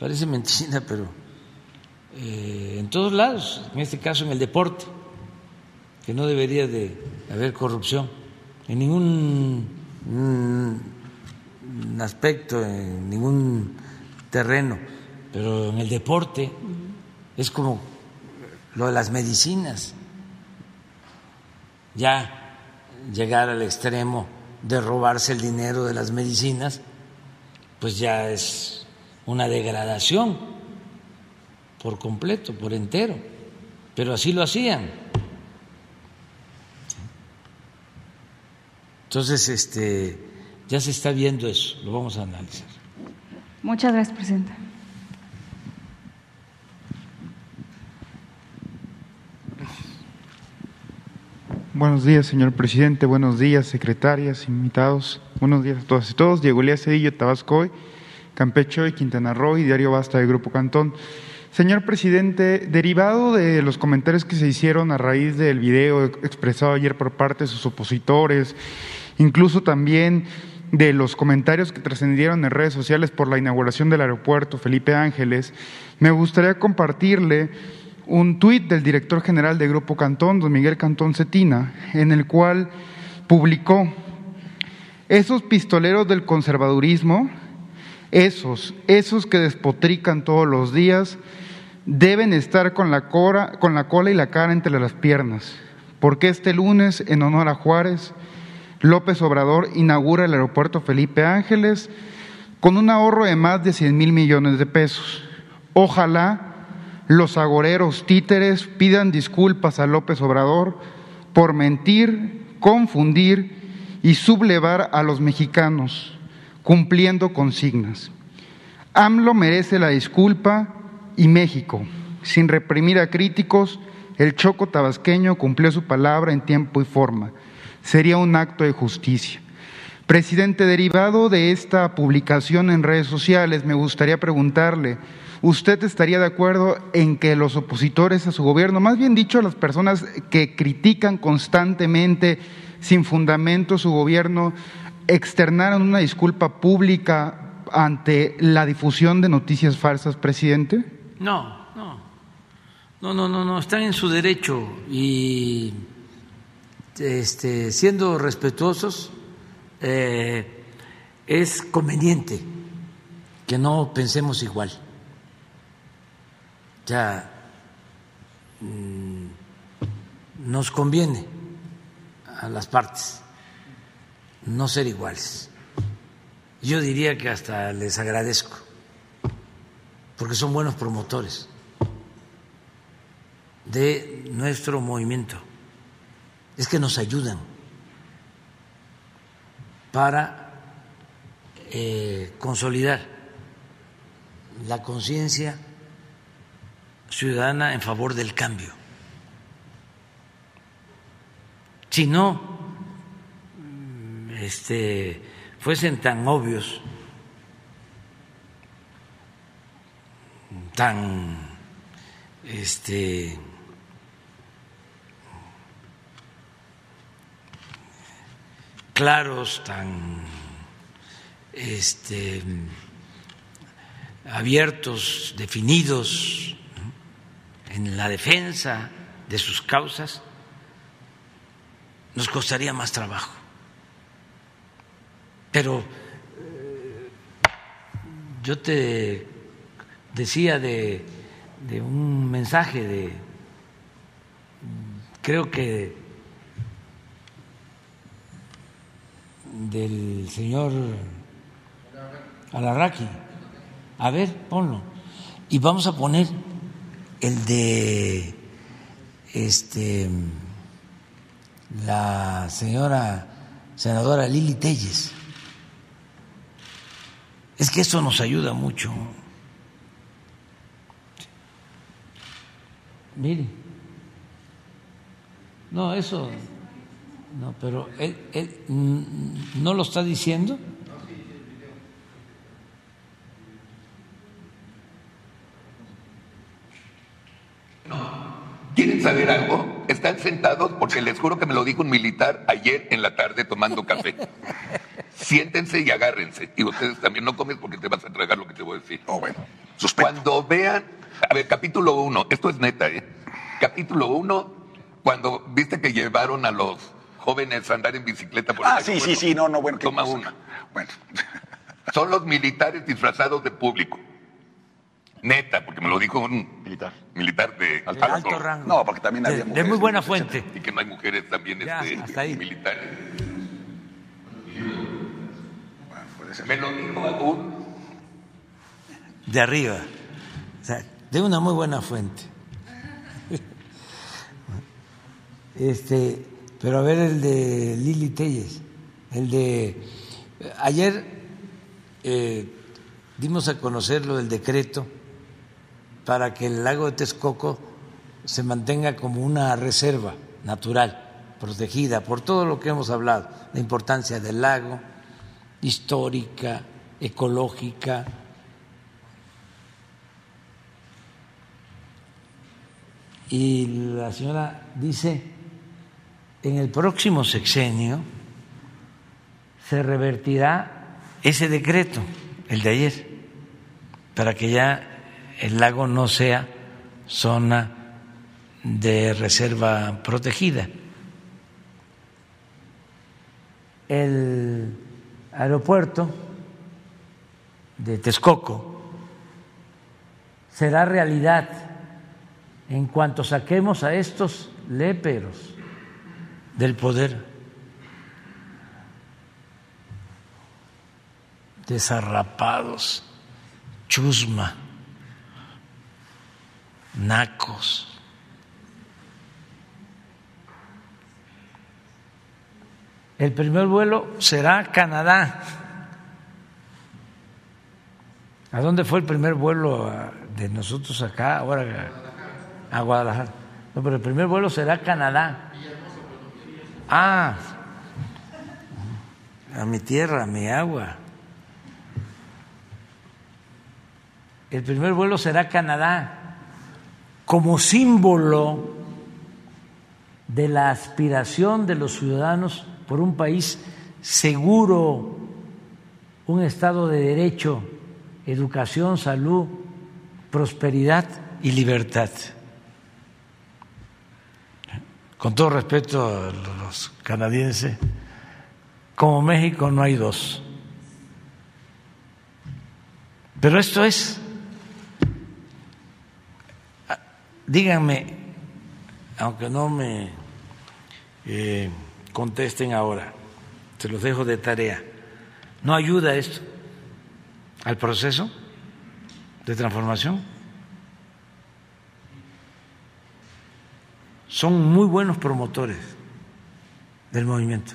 Parece mentira, pero eh, en todos lados, en este caso en el deporte, que no debería de haber corrupción en ningún mm, aspecto, en ningún terreno, pero en el deporte es como lo de las medicinas, ya llegar al extremo de robarse el dinero de las medicinas, pues ya es una degradación por completo, por entero, pero así lo hacían. Entonces, este, ya se está viendo eso, lo vamos a analizar. Muchas gracias, presidente. Buenos días, señor presidente. Buenos días, secretarias, invitados. Buenos días a todas y todos. Diego Elías Cedillo, Tabasco, hoy, Campeche y Quintana Roo y Diario Basta de Grupo Cantón. Señor presidente, derivado de los comentarios que se hicieron a raíz del video expresado ayer por parte de sus opositores, incluso también de los comentarios que trascendieron en redes sociales por la inauguración del aeropuerto Felipe Ángeles, me gustaría compartirle un tuit del director general de Grupo Cantón, don Miguel Cantón Cetina, en el cual publicó, esos pistoleros del conservadurismo, esos, esos que despotrican todos los días, deben estar con la, cora, con la cola y la cara entre las piernas, porque este lunes, en honor a Juárez, López Obrador inaugura el aeropuerto Felipe Ángeles con un ahorro de más de 100 mil millones de pesos. Ojalá los agoreros títeres pidan disculpas a López Obrador por mentir, confundir y sublevar a los mexicanos, cumpliendo consignas. AMLO merece la disculpa y México, sin reprimir a críticos, el choco tabasqueño cumplió su palabra en tiempo y forma. Sería un acto de justicia. Presidente, derivado de esta publicación en redes sociales, me gustaría preguntarle, ¿usted estaría de acuerdo en que los opositores a su gobierno, más bien dicho, las personas que critican constantemente, sin fundamento, su gobierno, externaran una disculpa pública ante la difusión de noticias falsas, presidente? No, no, no, no, no, no, están en su derecho y este, siendo respetuosos eh, es conveniente que no pensemos igual. Ya mm, nos conviene a las partes no ser iguales. Yo diría que hasta les agradezco, porque son buenos promotores de nuestro movimiento. Es que nos ayudan para eh, consolidar la conciencia ciudadana en favor del cambio. Si no este, fuesen tan obvios, tan este, claros, tan este, abiertos, definidos en la defensa de sus causas, nos costaría más trabajo. Pero eh, yo te decía de, de un mensaje de, creo que del señor Alarraqui. A ver, ponlo. Y vamos a poner el de este la señora senadora Lili Telles. Es que eso nos ayuda mucho. Mire. No, eso. No, pero él, él no lo está diciendo. ¿Quieren saber algo? Están sentados porque les juro que me lo dijo un militar ayer en la tarde tomando café. Siéntense y agárrense. Y ustedes también no comen porque te vas a tragar lo que te voy a decir. Oh, bueno. Cuando vean, a ver, capítulo uno, esto es neta, ¿eh? Capítulo uno, cuando viste que llevaron a los jóvenes a andar en bicicleta por Ah, sí, sí, sí, no, no, bueno. Toma una. Bueno. Son los militares disfrazados de público. Neta, porque me lo dijo un Militar. militar de De alto rango. No, porque también De- había de mujeres. muy buena fuente. y que no hay mujeres también Ya, este, hasta ahí. militares. Bueno, puede ser. Me lo dijo un de arriba, o sea, de una muy buena fuente. Este, pero a ver el de Lili Telles, el de ayer eh, dimos a conocer lo del decreto para que el lago de Texcoco se mantenga como una reserva natural, protegida por todo lo que hemos hablado, la importancia del lago, histórica, ecológica, y la señora dice, en el próximo sexenio se revertirá ese decreto, el de ayer, para que ya el lago no sea zona de reserva protegida. El aeropuerto de Texcoco será realidad en cuanto saquemos a estos léperos del poder, desarrapados, chusma, nacos. El primer vuelo será Canadá. ¿A dónde fue el primer vuelo a- de nosotros acá? Ahora a Guadalajara. No, pero el primer vuelo será Canadá. Ah, a mi tierra, a mi agua. El primer vuelo será Canadá como símbolo de la aspiración de los ciudadanos por un país seguro, un Estado de derecho, educación, salud, prosperidad y libertad. Con todo respeto a los canadienses, como México no hay dos. Pero esto es, díganme, aunque no me eh, contesten ahora, se los dejo de tarea, ¿no ayuda esto al proceso de transformación? Son muy buenos promotores del movimiento.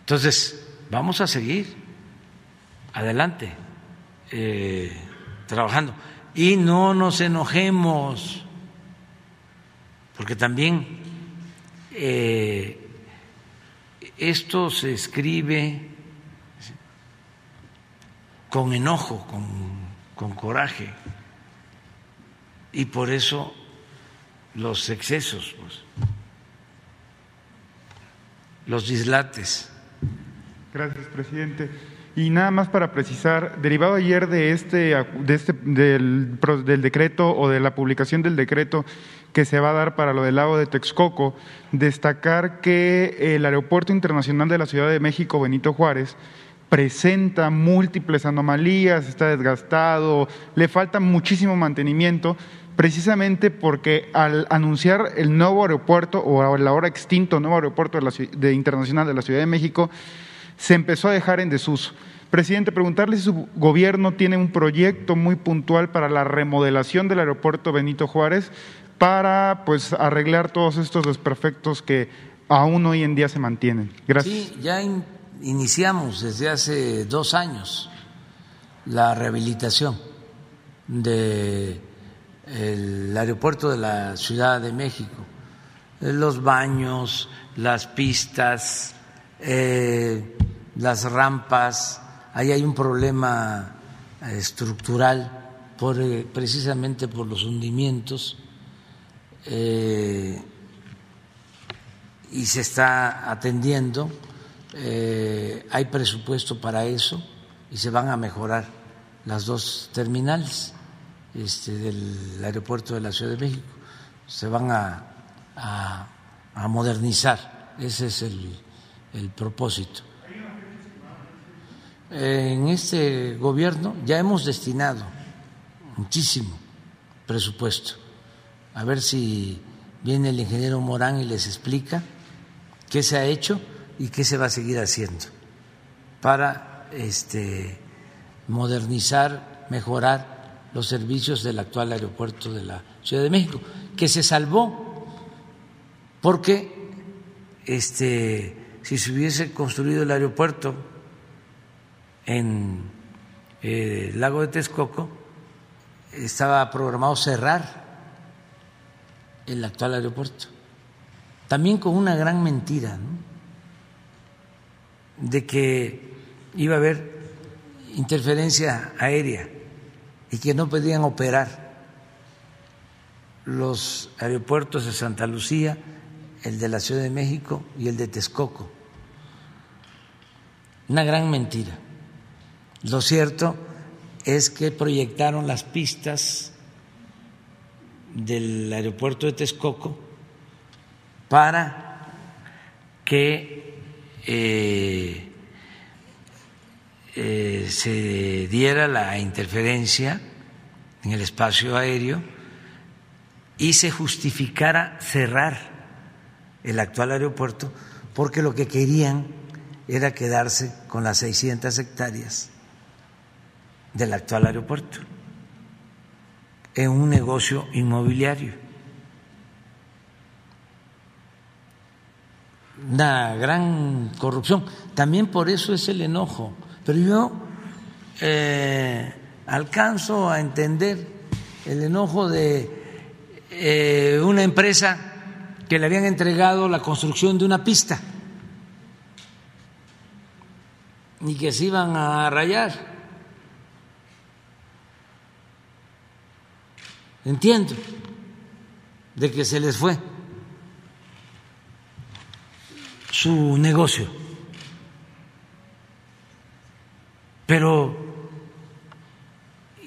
Entonces, vamos a seguir adelante eh, trabajando y no nos enojemos, porque también eh, esto se escribe con enojo, con, con coraje, y por eso los excesos, pues, los dislates. Gracias, presidente. Y nada más para precisar, derivado ayer de este, de este del, del, decreto o de la publicación del decreto que se va a dar para lo del lago de Texcoco, destacar que el Aeropuerto Internacional de la Ciudad de México, Benito Juárez, presenta múltiples anomalías, está desgastado, le falta muchísimo mantenimiento, precisamente porque al anunciar el nuevo aeropuerto o el ahora extinto nuevo aeropuerto de la, de internacional de la Ciudad de México, se empezó a dejar en desuso. Presidente, preguntarle si su gobierno tiene un proyecto muy puntual para la remodelación del aeropuerto Benito Juárez para pues arreglar todos estos desperfectos que aún hoy en día se mantienen. Gracias. Sí, ya in iniciamos desde hace dos años la rehabilitación del aeropuerto de la Ciudad de México, los baños, las pistas, eh, las rampas, ahí hay un problema eh, estructural por, eh, precisamente por los hundimientos eh, y se está atendiendo, hay presupuesto para eso y se van a mejorar las dos terminales este, del aeropuerto de la Ciudad de México, se van a, modernizar, ese es el, el propósito. En este gobierno ya hemos destinado muchísimo presupuesto. A ver si viene el ingeniero Morán y les explica qué se ha hecho y qué se va a seguir haciendo para este, modernizar, mejorar los servicios del actual aeropuerto de la Ciudad de México, que se salvó porque este, si se hubiese construido el aeropuerto en eh, el lago de Texcoco estaba programado cerrar el actual aeropuerto. También con una gran mentira, de que iba a haber interferencia aérea y que no podían operar los aeropuertos de Santa Lucía, el de la Ciudad de México y el de Texcoco. Una gran mentira. Lo cierto es que proyectaron las pistas del aeropuerto de Texcoco para que eh, eh, se diera la interferencia en el espacio aéreo y se justificara cerrar el actual aeropuerto porque lo que querían era quedarse con las 600 hectáreas del actual aeropuerto en un negocio inmobiliario. Una gran corrupción. También por eso es el enojo. Pero yo eh, alcanzo a entender el enojo de eh, una empresa que le habían entregado la construcción de una pista y que se iban a rayar Entiendo de que se les fue su negocio. Pero,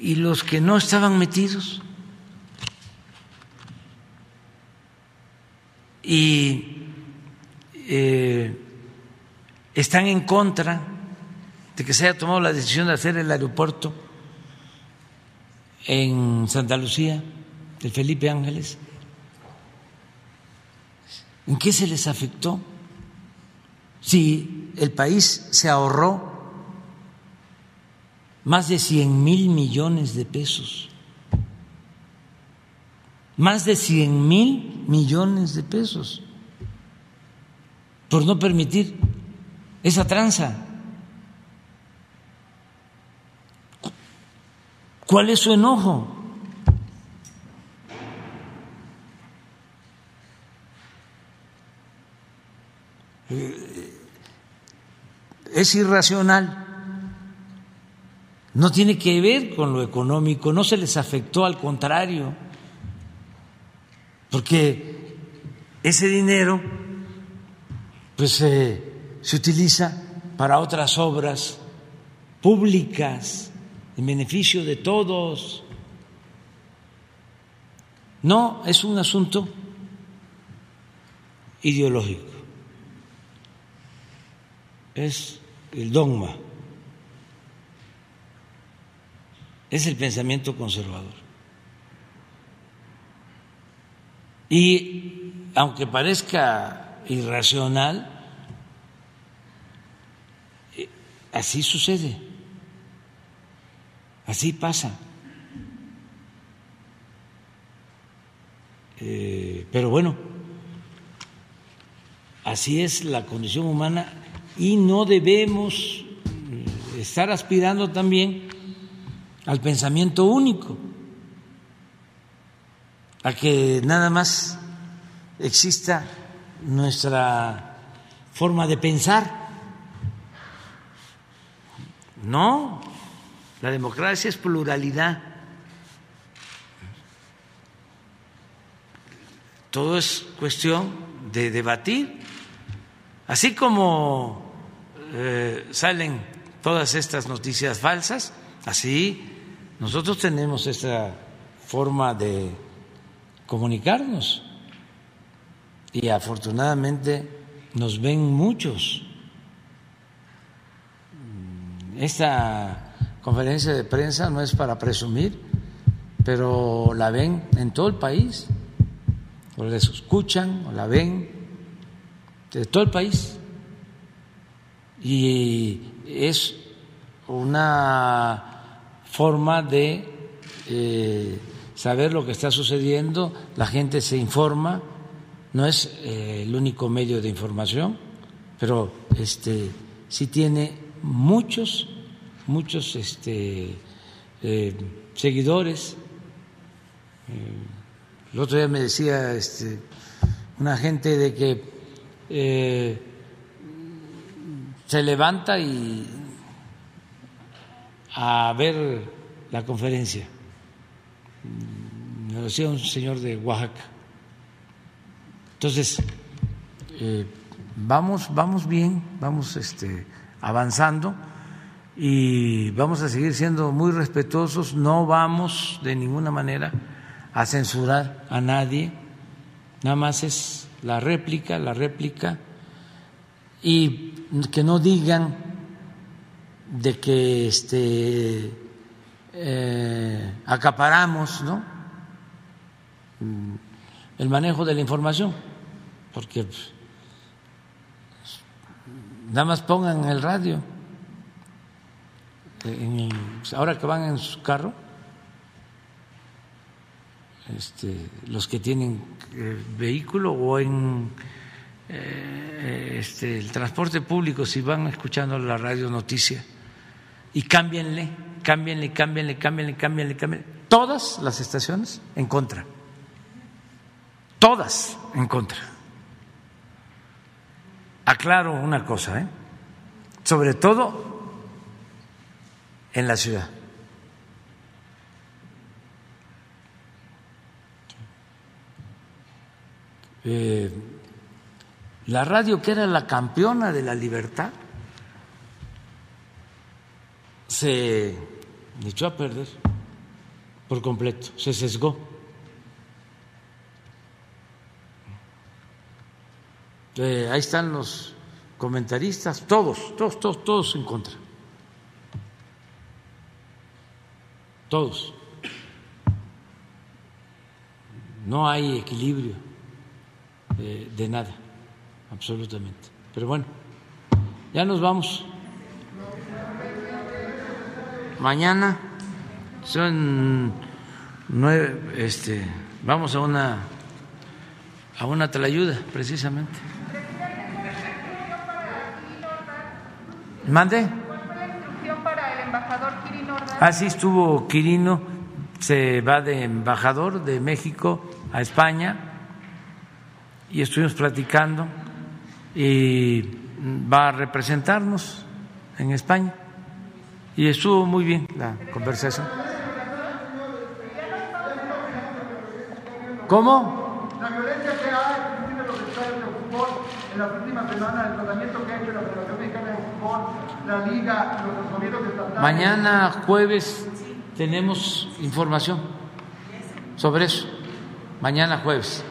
¿y los que no estaban metidos? Y eh, están en contra de que se haya tomado la decisión de hacer el aeropuerto en Santa Lucía, de Felipe Ángeles, ¿en qué se les afectó? Si el país se ahorró más de 100 mil millones de pesos, más de 100 mil millones de pesos, por no permitir esa tranza. ¿Cuál es su enojo? Eh, es irracional. No tiene que ver con lo económico, no se les afectó, al contrario, porque ese dinero pues se utiliza para otras obras públicas en beneficio de todos. No es un asunto ideológico, es el dogma, es el pensamiento conservador. Y aunque parezca irracional, eh, así sucede, así pasa. Eh, pero bueno, así es la condición humana y no debemos eh, estar aspirando también al pensamiento único a que nada más exista nuestra forma de pensar. No, la democracia es pluralidad. Todo es cuestión de debatir. Así como eh, salen todas estas noticias falsas, así nosotros tenemos esta forma de comunicarnos. Y afortunadamente nos ven muchos. Esta conferencia de prensa no es para presumir, pero la ven en todo el país, o la escuchan, o la ven de todo el país. Y es una forma de eh, saber lo que está sucediendo, la gente se informa, no es eh, el único medio de información, pero este sí tiene muchos, muchos este, eh, seguidores. El otro día me decía este, una gente de que se levanta y a ver la conferencia. Me decía un señor de Oaxaca. Entonces, eh, vamos, vamos bien, vamos este, avanzando y vamos a seguir siendo muy respetuosos, no vamos de ninguna manera a censurar a nadie, nada más es la réplica, la réplica, y que no digan de que este eh, acaparamos ¿no? el manejo de la información, porque pues, nada más pongan el radio, ahora que van en su carro, este, los que tienen eh, vehículo o en eh, este, el transporte público, si van escuchando la radio noticia, y cámbienle cámbienle, cámbienle, cámbienle, cámbienle, cámbienle. Todas las estaciones en contra. Todas en contra. Aclaro una cosa, ¿eh? sobre todo en la ciudad. Eh, la radio que era la campeona de la libertad se echó a perder por completo, se sesgó. Eh, ahí están los comentaristas, todos, todos, todos, todos en contra. Todos. No hay equilibrio eh, de nada, absolutamente. Pero bueno, ya nos vamos. Mañana son nueve, este, vamos a una a una ayuda precisamente. ¿Mande? Así estuvo Quirino, se va de embajador de México a España y estuvimos platicando y va a representarnos en España y estuvo muy bien la conversación. ¿Cómo? La violencia que hay en los estadios de fútbol en las últimas semanas el tratamiento que ha hecho la Federación Mexicana de Fútbol, la Liga, los gobiernos estatales. Mañana jueves tenemos información sobre eso. Mañana jueves.